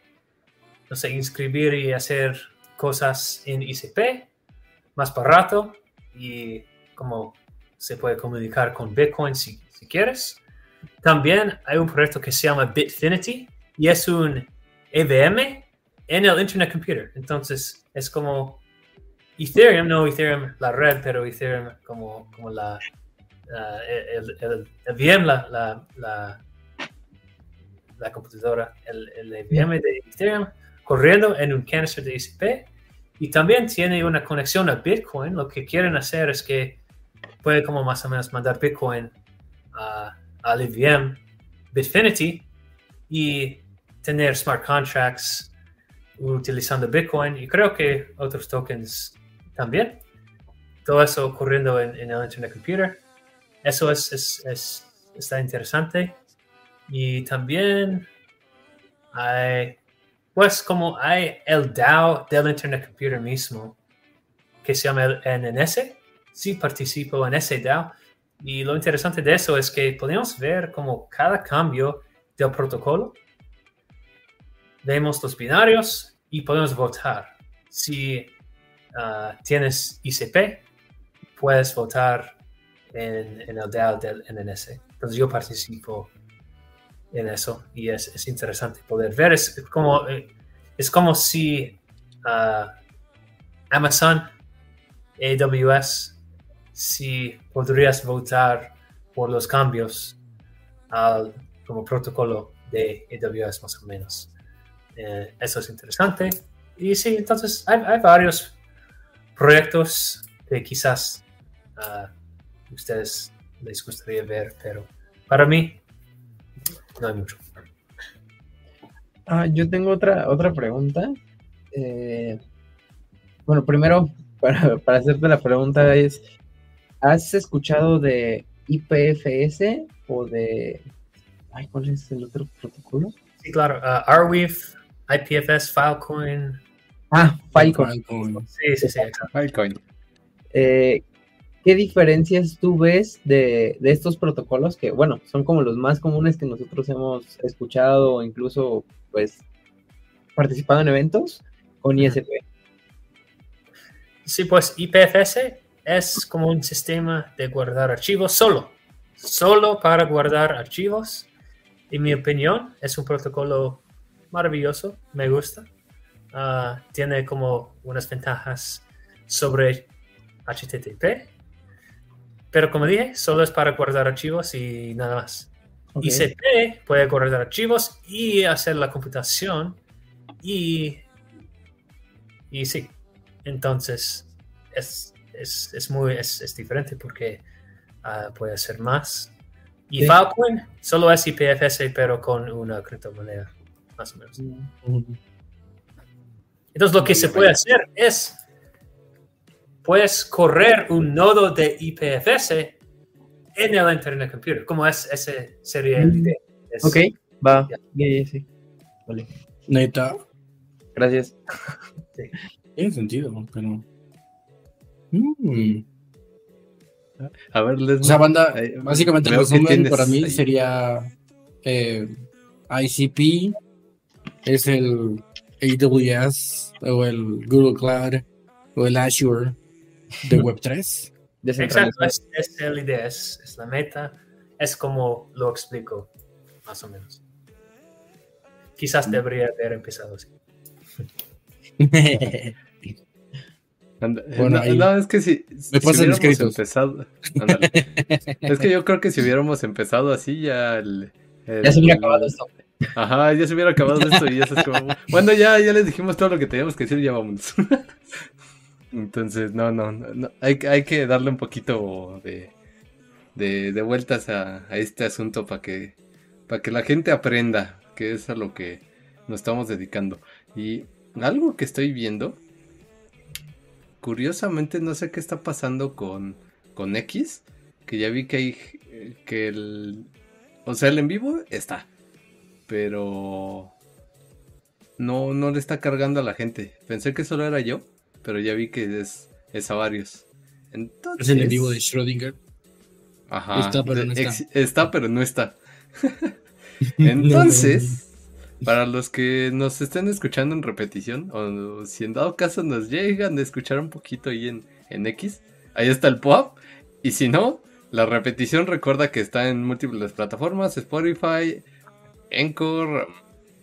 no sé, inscribir y hacer cosas en ICP más barato y como se puede comunicar con Bitcoin si, si quieres. También hay un proyecto que se llama Bitfinity y es un EVM en el Internet Computer. Entonces es como Ethereum, no Ethereum la red, pero Ethereum como, como la, el, VM, la, la, la, computadora, el, VM de Ethereum corriendo en un canister de ICP y también tiene una conexión a Bitcoin. Lo que quieren hacer es que puede como más o menos mandar Bitcoin a, al EVM Bitfinity y tener smart contracts utilizando Bitcoin y creo que otros tokens también. Todo eso ocurriendo en, el Internet Computer. Eso es, es, está interesante. Y también hay, pues como hay el DAO del Internet Computer mismo, que se llama el NNS, sí participo en ese DAO. Y lo interesante de eso es que podemos ver como cada cambio del protocolo, vemos los binarios y podemos votar. Si ah, tienes ICP, puedes votar en, el DAO del NNS. Entonces yo participo en eso y es, interesante poder ver. Es como, eh, es como si uh, Amazon, AWS, si podrías votar por los cambios al como protocolo de AWS más o menos. Eh, eso es interesante. Y sí, entonces hay, hay varios proyectos que quizás a ustedes les gustaría ver, pero para mí no hay mucho.
Ah, yo tengo otra, otra pregunta. Eh, bueno, primero, [laughs] para, para, hacerte la pregunta es, ¿has escuchado de IPFS o de... Ay, ¿Cuál es el otro protocolo?
Sí, claro. Uh, Arweave, IPFS, Filecoin.
Ah, Filecoin.
Sí, sí, sí.
Filecoin.
Eh, ¿Qué diferencias tú ves de, estos protocolos que, bueno, son como los más comunes que nosotros hemos escuchado o incluso, pues, participado en eventos con ISP?
Sí, pues IPFS es como un sistema de guardar archivos solo, solo para guardar archivos. En mi opinión, es un protocolo maravilloso, me gusta. Ah, tiene como unas ventajas sobre HTTP pero como dije, solo es para guardar archivos y nada más. ICP puede guardar archivos y hacer la computación y, y sí, entonces es, es, es muy es, diferente porque uh, puede hacer más. Y Filecoin solo es IPFS pero con una criptomoneda, más o menos. Entonces lo que se puede hacer es puedes correr un nodo de IPFS en el Internet Computer. Como es, ese sería el idea.
ok, va. Sí, sí.
Vale. Neta.
Gracias.
Sí. Tiene sentido, pero. Mm.
A ver, les.
O sea, banda, básicamente el resumen para mí sería eh, ICP, es el AWS o el Google Cloud o el Azure de [laughs] Web3.
Exacto, es, es, la idea, es, la meta, es como lo explico, más o menos. Quizás mm. debería haber empezado así. [laughs]
bueno, no, es que si,
me si hubiéramos
empezado, [laughs] es que yo creo que si hubiéramos empezado así ya el,
ya se hubiera acabado esto.
Ajá, ya se hubiera acabado esto y ya es como, bueno, ya, ya les dijimos todo lo que teníamos que decir, ya vamos. [laughs] Entonces, no, no, no, Hay, hay, que darle un poquito de, de, vueltas a, este asunto para que, para que la gente aprenda, que es a lo que nos estamos dedicando. Y algo que estoy viendo, curiosamente no sé qué está pasando con, con X, que ya vi que hay, que el, o sea, el en vivo está, pero no, no le está cargando a la gente. Pensé que solo era yo pero ya vi que es, es a varios.
Entonces, es el vivo de Schrödinger.
Ajá. Está, pero no está. Está, pero no está. [laughs] [laughs] Entonces, para los que nos estén escuchando en repetición, o si en dado caso nos llegan a escuchar un poquito ahí en, en X, ahí está el pop. Y si no, la repetición recuerda que está en múltiples plataformas: Spotify, Encore,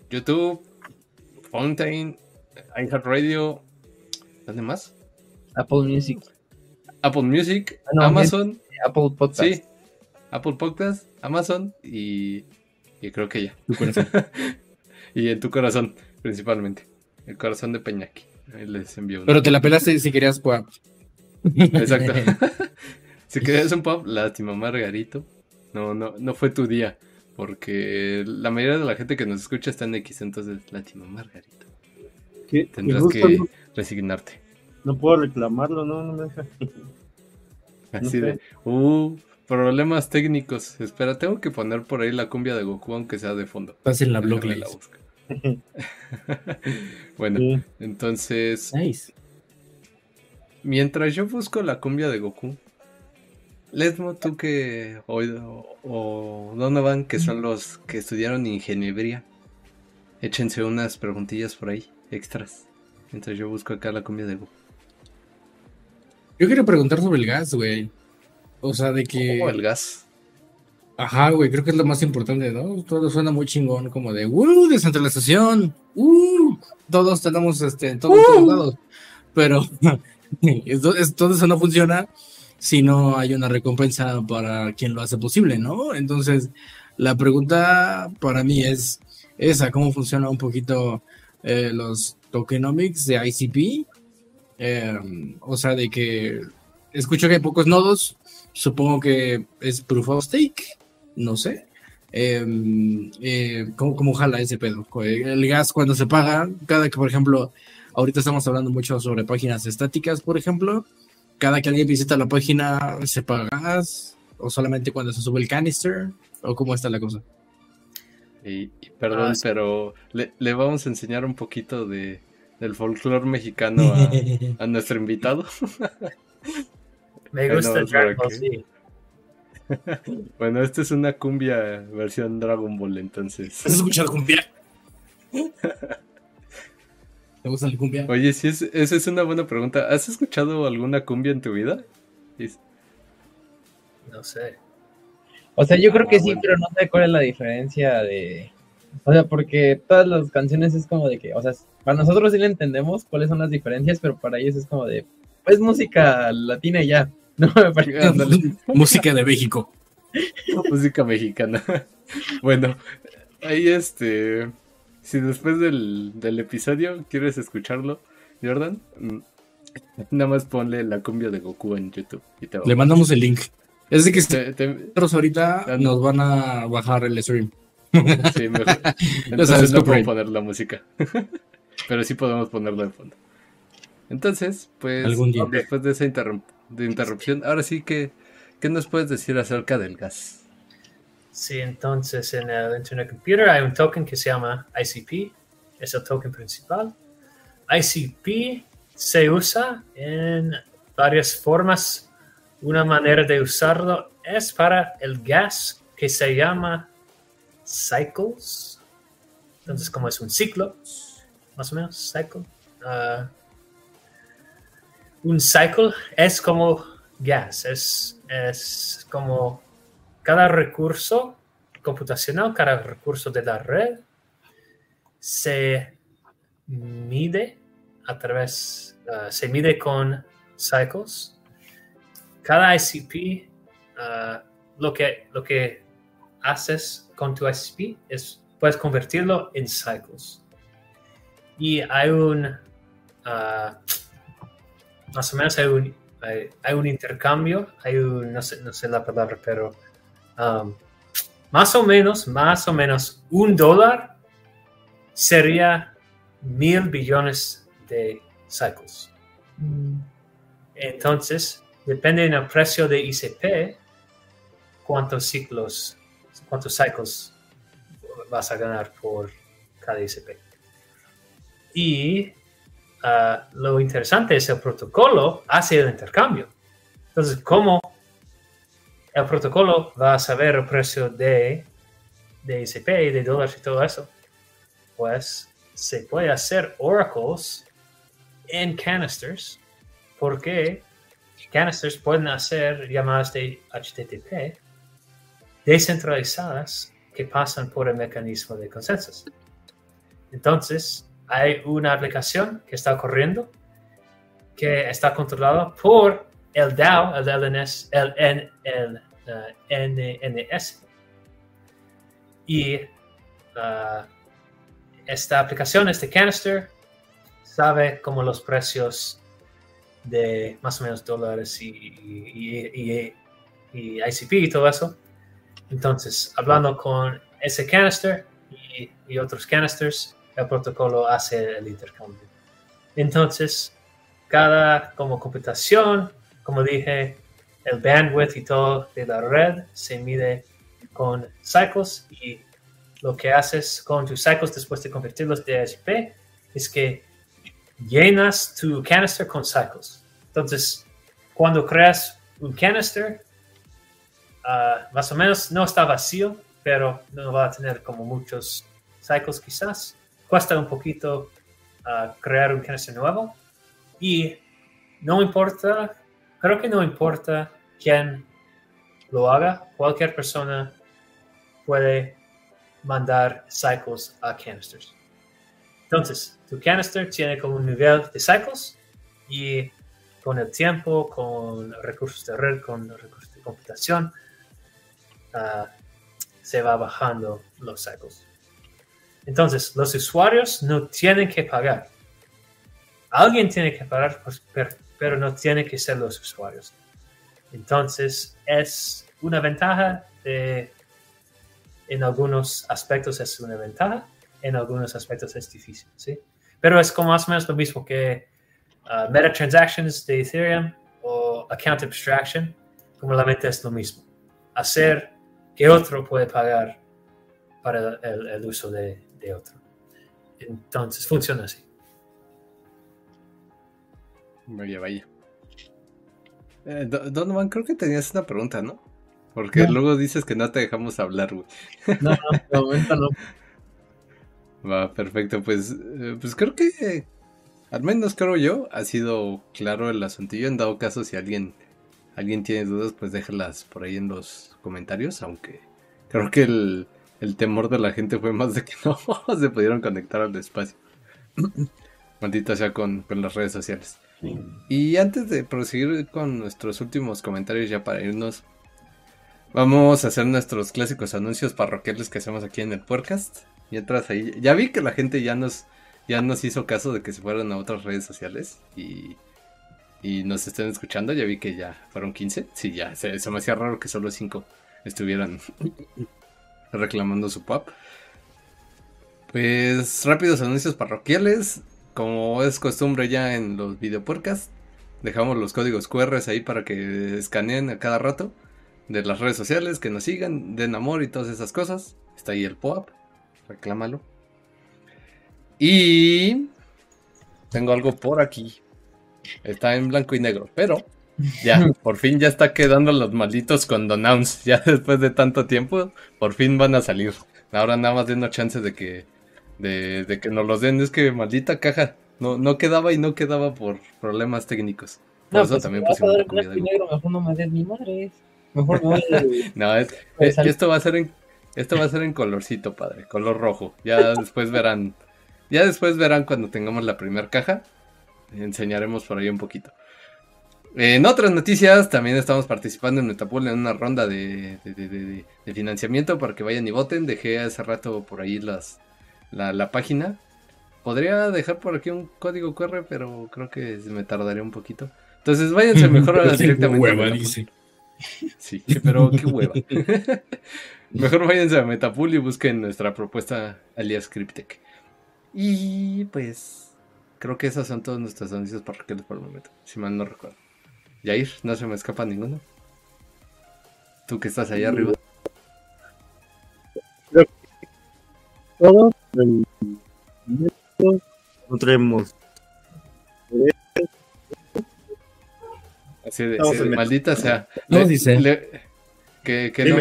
YouTube, Fountain, iHeartRadio, ¿Dónde más?
Apple Music.
Apple Music, ah, Amazon.
Apple Podcast. Sí,
Apple Podcast, Amazon y, y creo que ya. [laughs] y en tu corazón, principalmente. El corazón de Peñaki. Ahí les envío.
Pero te la pelaste si querías pop.
Exacto. [laughs] [laughs] si querías un pop, lástima, Margarito. No, no, no fue tu día. Porque la mayoría de la gente que nos escucha está en X, entonces lástima, Margarito. ¿Qué? Tendrás que resignarte.
No puedo reclamarlo, no, no me deja.
Así de, uh, problemas técnicos. Espera, tengo que poner por ahí la cumbia de Goku, aunque sea de fondo.
Estás en la blog [laughs]
bueno, entonces.
Nice.
Mientras yo busco la cumbia de Goku, Lesmo, tú que. O, o Donovan, que son los que estudiaron ingeniería, échense unas preguntillas por ahí, extras. Mientras yo busco acá la cumbia de Goku.
Yo quiero preguntar sobre el gas, güey. O sea, de que.
¿Cómo el gas?
Ajá, güey, creo que es lo más importante, ¿no? Todo suena muy chingón, como de, ¡uh! Descentralización, ¡uh! Todos tenemos, este, en todos, ¡Uh! lados. Pero [laughs] todo eso no funciona si no hay una recompensa para quien lo hace posible, ¿no? Entonces, la pregunta para mí es esa, ¿cómo funciona un poquito eh, los tokenomics de ICP? Em, o sea, de que escucho que hay pocos nodos, supongo que es proof of stake, no sé. Em, eh, ¿cómo, ¿cómo, jala ese pedo? El gas cuando se paga, cada que, por ejemplo, ahorita estamos hablando mucho sobre páginas estáticas, por ejemplo, cada que alguien visita la página, ¿se paga gas? ¿O solamente cuando se sube el canister? ¿O cómo está la cosa?
Y, perdón, ah, pero le, le, vamos a enseñar un poquito de, del folclore mexicano a, [laughs] nuestro invitado. [laughs]
Me gusta Dragon Ball, sí. [laughs]
bueno, esta es una cumbia versión Dragon Ball, entonces.
¿Has escuchado cumbia? ¿Te gusta la cumbia?
Oye, sí, es, esa es una buena pregunta. ¿Has escuchado alguna cumbia en tu vida?
No sé.
O sea, yo creo que ah, sí, pero no sé cuál es la diferencia de. O sea, porque todas las canciones es como de que, o sea, para nosotros sí le entendemos cuáles son las diferencias, pero para ellos es como de, pues música latina y ya. [laughs] No me parece. [laughs]
música de México.
música mexicana. [laughs] bueno, ahí este. Si después del, del episodio quieres escucharlo, Jordan, mm, nada más ponle la cumbia de Goku en YouTube.
Le mandamos el link. Es de que nosotros ahorita nos van a bajar el stream.
Sí, mejor. [laughs] Entonces no puedo poner la música. [laughs] Pero sí podemos ponerlo de fondo. Entonces, pues, después de esa interrupción, ahora sí que, ¿qué nos puedes decir acerca del gas?
Sí, entonces en el Internet Computer hay un token que se llama ICP, es el token principal. ICP se usa en varias formas. Una manera de usarlo es para el gas que se llama cycles. Entonces, como es un ciclo, más o menos, cycle. Uh, un cycle es como gas, es, es como cada recurso computacional, cada recurso de la red se mide a través, uh, se mide con cycles. Cada ICP, uh, lo, que, lo que haces con tu ICP es puedes convertirlo en cycles. Y hay un, uh, más o menos hay un, hay, un intercambio, hay un, no sé, no sé la palabra, pero um, más o menos, más o menos un dólar sería mil billones de cycles. Mm. Entonces, depende del precio de ICP, cuántos ciclos, cuántos cycles vas a ganar por cada ICP. Y uh, lo interesante es el protocolo hace el intercambio. Entonces, ¿cómo el protocolo va a saber el precio de, de ICP, de dólares y todo eso? Pues se puede hacer oracles en canisters porque canisters pueden hacer llamadas de HTTP descentralizadas que pasan por el mecanismo de consensos. Entonces, hay una aplicación que está corriendo que está controlada por el DAO, el LNS, el, el, NNS. Uh, y uh, esta aplicación, este canister, sabe como los precios de más o menos dólares y, y, y, ICP y todo eso. Entonces, hablando con ese canister y otros canisters, el protocolo hace el intercambio. Entonces, cada como computación, como dije, el bandwidth y todo de la red se mide con cycles y lo que haces con tus cycles después de convertirlos de ASP es que llenas tu canister con cycles. Entonces, cuando creas un canister, ah, más o menos no está vacío, pero no va a tener como muchos cycles quizás. Cuesta un poquito ah, crear un canister nuevo y no importa, creo que no importa quién lo haga, cualquier persona puede mandar cycles a canisters. Entonces, tu canister tiene como un nivel de cycles y con el tiempo, con recursos de red, con recursos de computación, ah, se va bajando los cycles. Entonces, los usuarios no tienen que pagar. Alguien tiene que pagar, pues, pero no tiene que ser los usuarios. Entonces, es una ventaja en algunos aspectos es una ventaja, en algunos aspectos es difícil. Pero es como más o menos lo mismo que uh, meta transactions de Ethereum o account abstraction, como la meta es lo mismo. Hacer que otro puede pagar para el, uso de, otro. Entonces funciona así.
Vaya, vaya. Eh, Donovan, creo que tenías una pregunta, ¿no? Porque luego dices que no te dejamos hablar, güey.
No, no, de momento no. [laughs]
Va, perfecto. Pues, eh, pues creo que, al menos creo yo, ha sido claro el asuntillo. En dado caso, si alguien, alguien tiene dudas, pues déjalas por ahí en los comentarios. Aunque creo que el, el temor de la gente fue más de que [laughs] no se pudieron conectar al espacio. [clears throat] Maldita sea con, con las redes sociales. Y antes de proseguir con nuestros últimos comentarios ya para irnos, vamos a hacer nuestros clásicos anuncios parroquiales que hacemos aquí en el podcast. Mientras ahí, ya vi que la gente ya nos, ya nos hizo caso de que se fueran a otras redes sociales y, y nos estén escuchando. Ya vi que ya fueron 15. Sí, ya, se, me hacía raro que solo 5 estuvieran [laughs] reclamando su pop. Pues rápidos anuncios parroquiales. Como es costumbre ya en los video podcasts, dejamos los códigos QR ahí para que escaneen a cada rato de las redes sociales, que nos sigan, den amor y todas esas cosas. Está ahí el POAP, reclámalo. Y tengo algo por aquí. Está en blanco y negro, pero ya, [laughs] por fin ya está quedando los malditos condonouns. [laughs] Ya después de tanto tiempo, por fin van a salir. Ahora nada más denos chance de que de, que nos los den. Es que maldita caja. No, no quedaba y no quedaba por problemas técnicos. Por eso pues, también pusimos la
negro, mejor no me des mi madre. Mejor [laughs]
no, esto va a ser en esto va a ser en colorcito, padre, color rojo. Ya después verán. Ya después verán cuando tengamos la primera caja. Enseñaremos por ahí un poquito. En otras noticias, también estamos participando en Metapool en una ronda de, de, financiamiento para que vayan y voten. Dejé hace rato por ahí las, la, página. Podría dejar por aquí un código QR, pero creo que me tardaría un poquito. Entonces váyanse [laughs] mejor a directamente. Hueva, dice. [laughs] Sí, pero qué hueva. [laughs] mejor váyanse a Metapool y busquen nuestra propuesta alias Cryptech. Y pues creo que esas son todos nuestros anuncios parroquiales por el momento, si mal no recuerdo. Yair, no se me escapa ninguno. Tú que estás allá arriba.
Todo no tenemos.
Así de, maldita sea. No, le, dice. Le, que, que, no,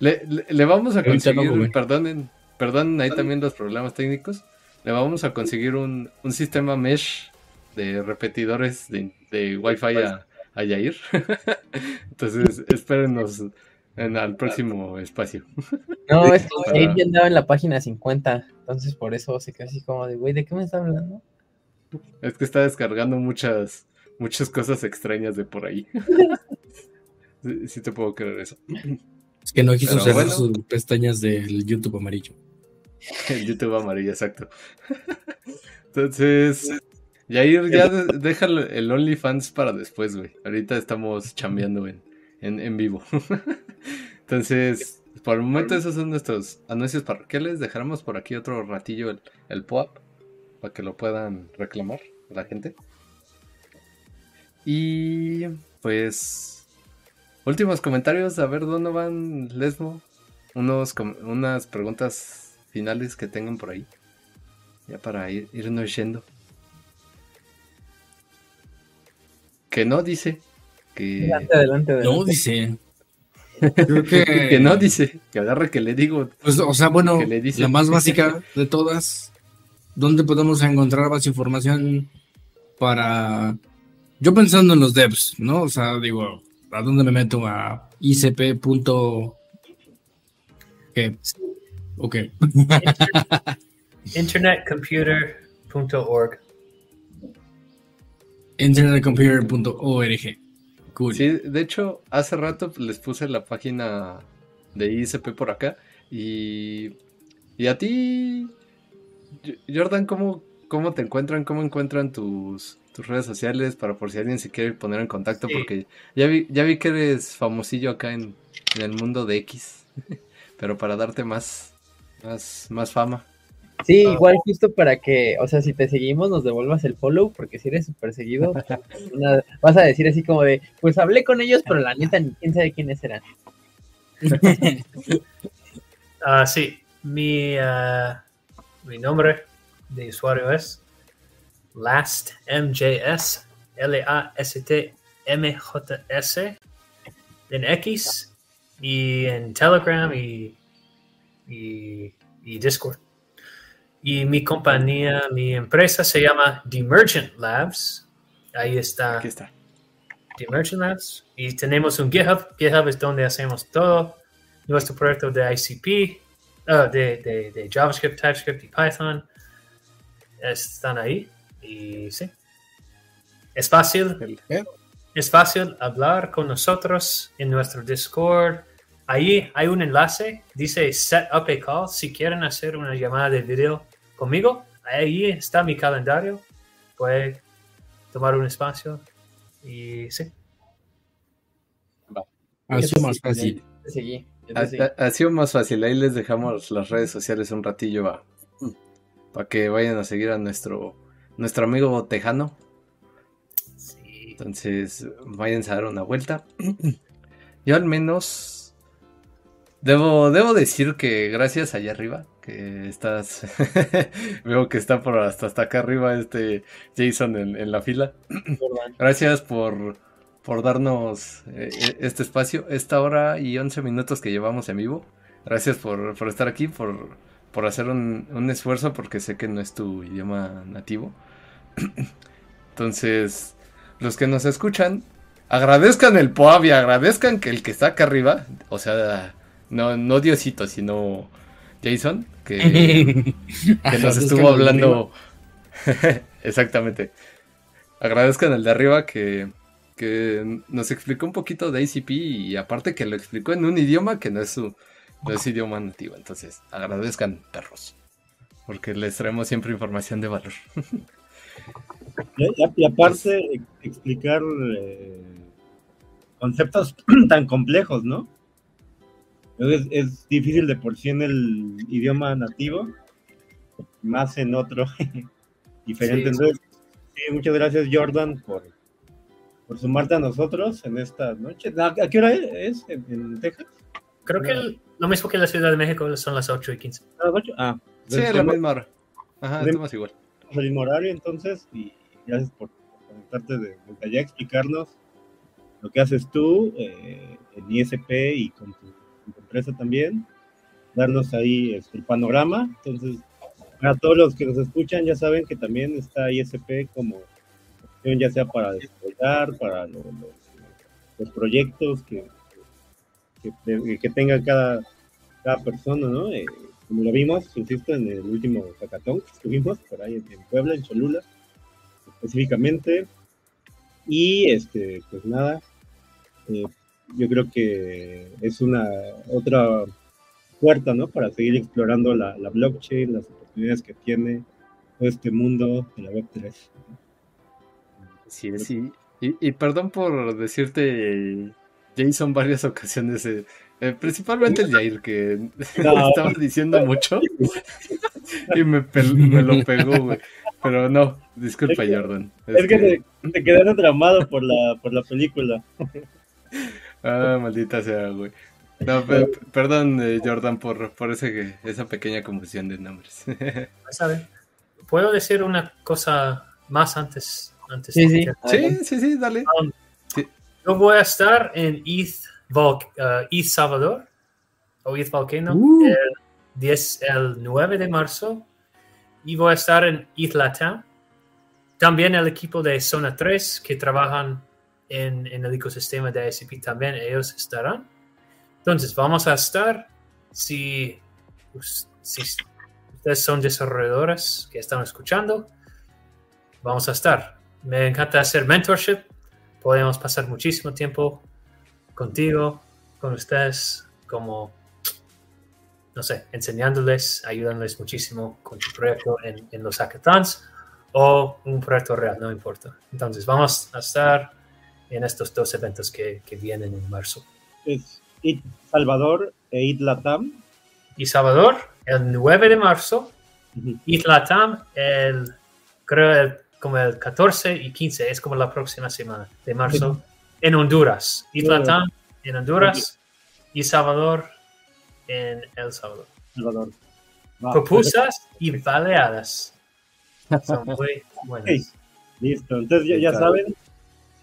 le, le, vamos a conseguir, perdonen, perdonen ahí también los problemas técnicos. Le vamos a conseguir un, un sistema mesh de repetidores de, de Wi-Fi a, a Yair. [laughs] Entonces, espérenos en al próximo espacio.
No, [laughs] es que él ya andaba en la página 50, entonces por eso se quedó así como de, güey, ¿de qué me está hablando?
Es que está descargando muchas, muchas cosas extrañas de por ahí. [laughs] sí, te puedo creer eso.
Es que no quiso cerrar sus pestañas del YouTube amarillo.
El YouTube amarillo, exacto. Entonces, Yair, ya deja el OnlyFans para después, güey. Ahorita estamos chambeando en, en, vivo. [laughs] Entonces, por el momento esos son nuestros anuncios parroquiales. Dejaremos por aquí otro ratillo el, el POAP para que lo puedan reclamar la gente. Y pues últimos comentarios, a ver dónde van Lesmo. Unos, unas preguntas finales que tengan por ahí. Ya para ir, irnos yendo. Que no dice. Que...
Adelante, adelante, adelante.
No dice.
Creo que... [laughs] que no dice. Que agarre que le digo.
Pues, o sea, bueno, la más básica [laughs] de todas. ¿Dónde podemos encontrar más información para... Yo pensando en los devs, ¿no? O sea, digo, ¿a dónde me meto? A icp. ¿Qué? Ok.
Internetcomputer.org.
Internetcomputer.org.
Cool. Sí, de hecho, hace rato les puse la página de ISP por acá. Y, y a ti, Jordan, ¿cómo, ¿cómo te encuentran? ¿Cómo encuentran tus, tus redes sociales para por si alguien se quiere poner en contacto? Porque ya vi, ya vi que eres famosillo acá en, en el mundo de X. [laughs] Pero para darte más, más, más fama.
Sí, igual justo para que, o sea, si te seguimos nos devuelvas el follow, porque si eres súper seguido, [laughs] vas a decir así como de, pues hablé con ellos, pero la neta ni quién sabe quiénes eran. [laughs]
Ah, sí, mi, ah, mi nombre de usuario es LastMJS, L-A-S-T-M-J-S, en X y en Telegram y, y Discord. Y mi compañía, mi empresa se llama Demergent Labs. Ahí está.
Aquí está.
Demergent Labs. Y tenemos un GitHub. GitHub es donde hacemos todo. Nuestro proyecto de ICP, uh, de, de, JavaScript, TypeScript y Python están ahí. Y sí. Es fácil. Es fácil hablar con nosotros en nuestro Discord ahí hay un enlace, dice set up a call. Si quieren hacer una llamada de video conmigo, ahí está mi calendario. Puede tomar un espacio y sí.
Ha sido más fácil.
Ha, sido más fácil. Ahí les dejamos las redes sociales un ratillo va, para que vayan a seguir a nuestro, nuestro amigo Tejano. Entonces, vayan a dar una vuelta. Yo al menos debo, debo decir que gracias allá arriba que estás. [laughs] Veo que está por hasta, hasta acá arriba este Jason en, la fila. [clears throat] Gracias por, por darnos eh, e, este espacio, esta hora y 11 minutos que llevamos en vivo. Gracias por, estar aquí, por, por hacer un, un, esfuerzo, porque sé que no es tu idioma nativo. [clears throat] Entonces, los que nos escuchan, agradezcan el POAB y agradezcan que el que está acá arriba, o sea, no, no Diosito, sino Jason, [laughs] que, nos estuvo hablando. [laughs] Exactamente. Agradezcan el de arriba que, que nos explicó un poquito de ACP y aparte que lo explicó en un idioma que no es su no es idioma nativo. Entonces, agradezcan, perros. Porque les traemos siempre información de valor. [laughs]
y, aparte, explicar eh, conceptos [clears throat] tan complejos, ¿no? Es, difícil de por sí en el idioma nativo, más en otro [laughs] diferente. Entonces, muchas gracias Jordan por, por sumarte a nosotros en esta noche. ¿A, qué hora es en, Texas?
Creo que lo mismo que en la Ciudad de México son las 8 y 15.
¿A las 8? Ah,
sí, a la misma hora. Ajá, estamos igual.
El mismo horario entonces y gracias por conectarte de, allá, explicarnos lo que haces tú eh, en ISP y con tu empresa también, darnos ahí este, el panorama. Entonces, a todos los que nos escuchan, ya saben que también está ISP como ya sea para desarrollar, para los, proyectos que, que, tenga cada, cada persona, ¿no? Eh, como lo vimos, insisto, en el último hackathon que estuvimos por ahí en Puebla, en Cholula, específicamente. Y este, pues nada, eh, yo creo que es una otra puerta, ¿no? Para seguir explorando la, blockchain, las oportunidades que tiene todo este mundo de la Web3.
Sí, sí. Y, perdón por decirte Jason varias ocasiones, eh, eh, principalmente el Jair, que [laughs] estaba diciendo mucho y me, lo pegó, güey. Pero no, disculpa, Jordan.
Es, que, te, te quedaste tramado por la, por la película.
Ah, maldita sea, güey. No, perdón, eh, Jordan, por, por ese, esa pequeña confusión de nombres. [laughs]
¿Puedo decir una cosa más antes? antes
sí, sí. sí, sí, dale. Um,
yo voy a estar en East, uh, East Salvador, o East Volcano, uh. el, 10, el 9 de marzo, y voy a estar en East Latam. También el equipo de Zona 3 que trabajan en, en el ecosistema de ICP, también ellos estarán. Entonces, vamos a estar, si, si ustedes son desarrolladores que están escuchando, vamos a estar. Me encanta hacer mentorship. Podemos pasar muchísimo tiempo contigo, con ustedes, como, no sé, enseñándoles, ayudándoles muchísimo con tu proyecto en, en los hackathons o un proyecto real, no importa. Entonces, vamos a estar en estos dos eventos que, que vienen en marzo.
IT Salvador e IT Latam.
Y Salvador, el 9 de marzo. y Latam, el, creo como el 14 y 15, es como la próxima semana de marzo, en Honduras. IT Latam en Honduras y Salvador en El Salvador. Salvador. Propusas y baleadas. Son muy buenas.
Listo, entonces ya, saben,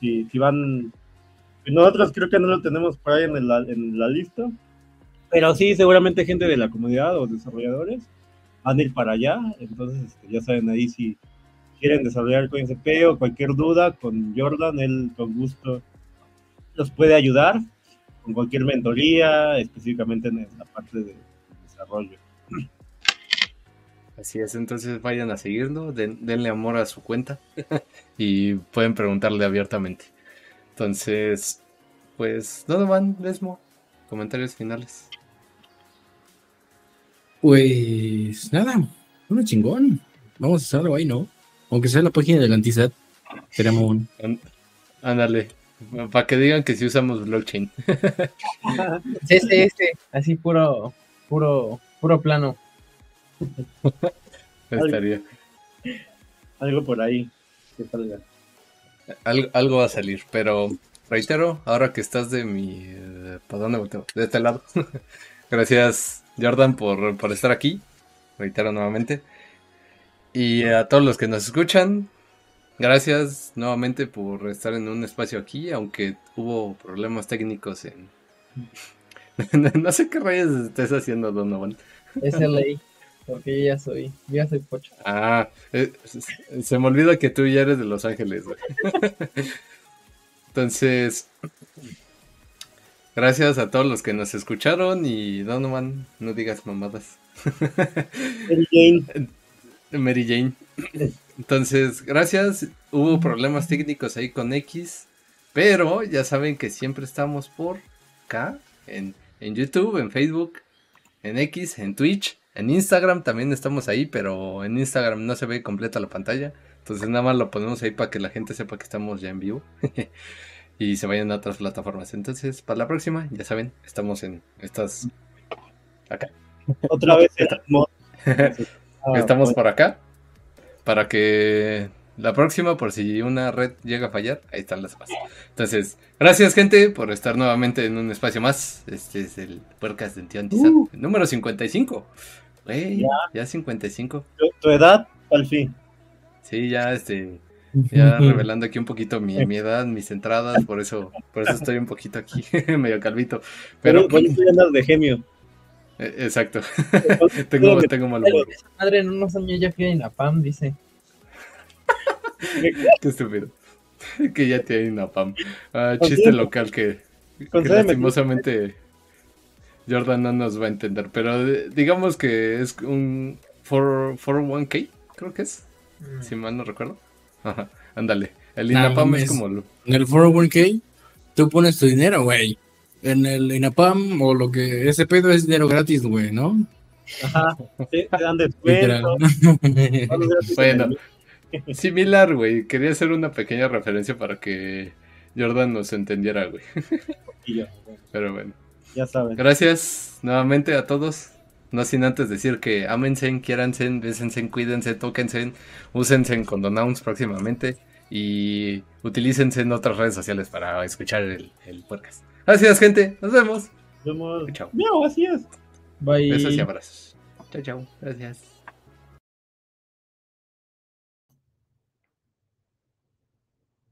si, si van nosotros creo que no lo tenemos por ahí en la, en la lista, pero sí, seguramente gente de la comunidad o desarrolladores van a ir para allá. Entonces, este, ya saben ahí si quieren desarrollar con CP o cualquier duda con Jordan, él con gusto los puede ayudar con cualquier mentoría, específicamente en la parte de desarrollo.
Así es, entonces vayan a seguirlo, denle amor a su cuenta [laughs] y pueden preguntarle abiertamente. Entonces, pues, ¿dónde van, Lesmo? Comentarios finales.
Pues nada, uno chingón. Vamos a hacerlo ahí, ¿no? Aunque sea la página del Antisat, tenemos un.
Ándale, para que digan que sí usamos blockchain. [laughs]
Este, este, así puro, puro, puro plano. [laughs]
Estaría.
Algo por ahí que
salga algo va a salir, pero reitero, ahora que estás de mi... ¿Para dónde volteo? De este lado. [laughs] Gracias, Jordan, por, por estar aquí. Reitero nuevamente. Y a todos los que nos escuchan, gracias nuevamente por estar en un espacio aquí, aunque hubo problemas técnicos en... [laughs] no sé qué rayos estés haciendo, Donovan.
Es ley. Porque yo ya soy, ya soy pocho.
Ah, eh, se me olvida que tú ya eres de Los Ángeles, [laughs] Entonces, gracias a todos los que nos escucharon y Donovan, no digas mamadas. Mary Jane. [laughs] Mary Jane. Entonces, gracias. Hubo problemas técnicos ahí con X, pero ya saben que siempre estamos por acá, en, en YouTube, en Facebook, en X, en Twitch en Instagram también estamos ahí, pero en Instagram no se ve completa la pantalla. Entonces nada más lo ponemos ahí para que la gente sepa que estamos ya en vivo. [laughs] y se vayan a otras plataformas. Entonces, para la próxima, ya saben, estamos en estas... Acá.
Otra vez. [laughs]
estamos por acá. Para que la próxima, por si una red llega a fallar, ahí están las bases. Entonces, gracias gente por estar nuevamente en un espacio más. Este es el podcast de Tío uh. número 55. Wey, ya. 55.
Tu, edad, al fin.
Sí, ya este, [laughs] ya revelando aquí un poquito mi, edad, mis entradas, por eso, por eso estoy un poquito aquí, [laughs] medio calvito. Pero
bueno, andas de genio.
E, exacto. [laughs] tengo, tengo mal
Madre, en unos años ya fui en la PAM, dice.
Qué estúpido. que ya tiene una PAM. Ah, chiste local que, que lastimosamente Jordan no nos va a entender, pero digamos que es un 401k, creo que es, mm. si mal no recuerdo. Ajá, ándale. El INAPAM es como... En
el 401k tú pones tu dinero, güey. En el INAPAM o lo que... Ese pedo es dinero gratis, güey, ¿no?
Ajá, sí, te dan descuento.
bueno, similar, güey. Quería hacer una pequeña referencia para que Jordan nos entendiera, güey. Pero bueno.
Ya saben.
Gracias nuevamente a todos. No sin antes decir que amense, quiéranse, bésense, cuídense, tóquense, úsense con Donouns próximamente y utilícense en otras redes sociales para escuchar el, el podcast. Gracias, gente. Nos vemos.
Nos vemos.
Chao.
Miau, así es.
Bye. Besos y abrazos. Chao, chao. Gracias.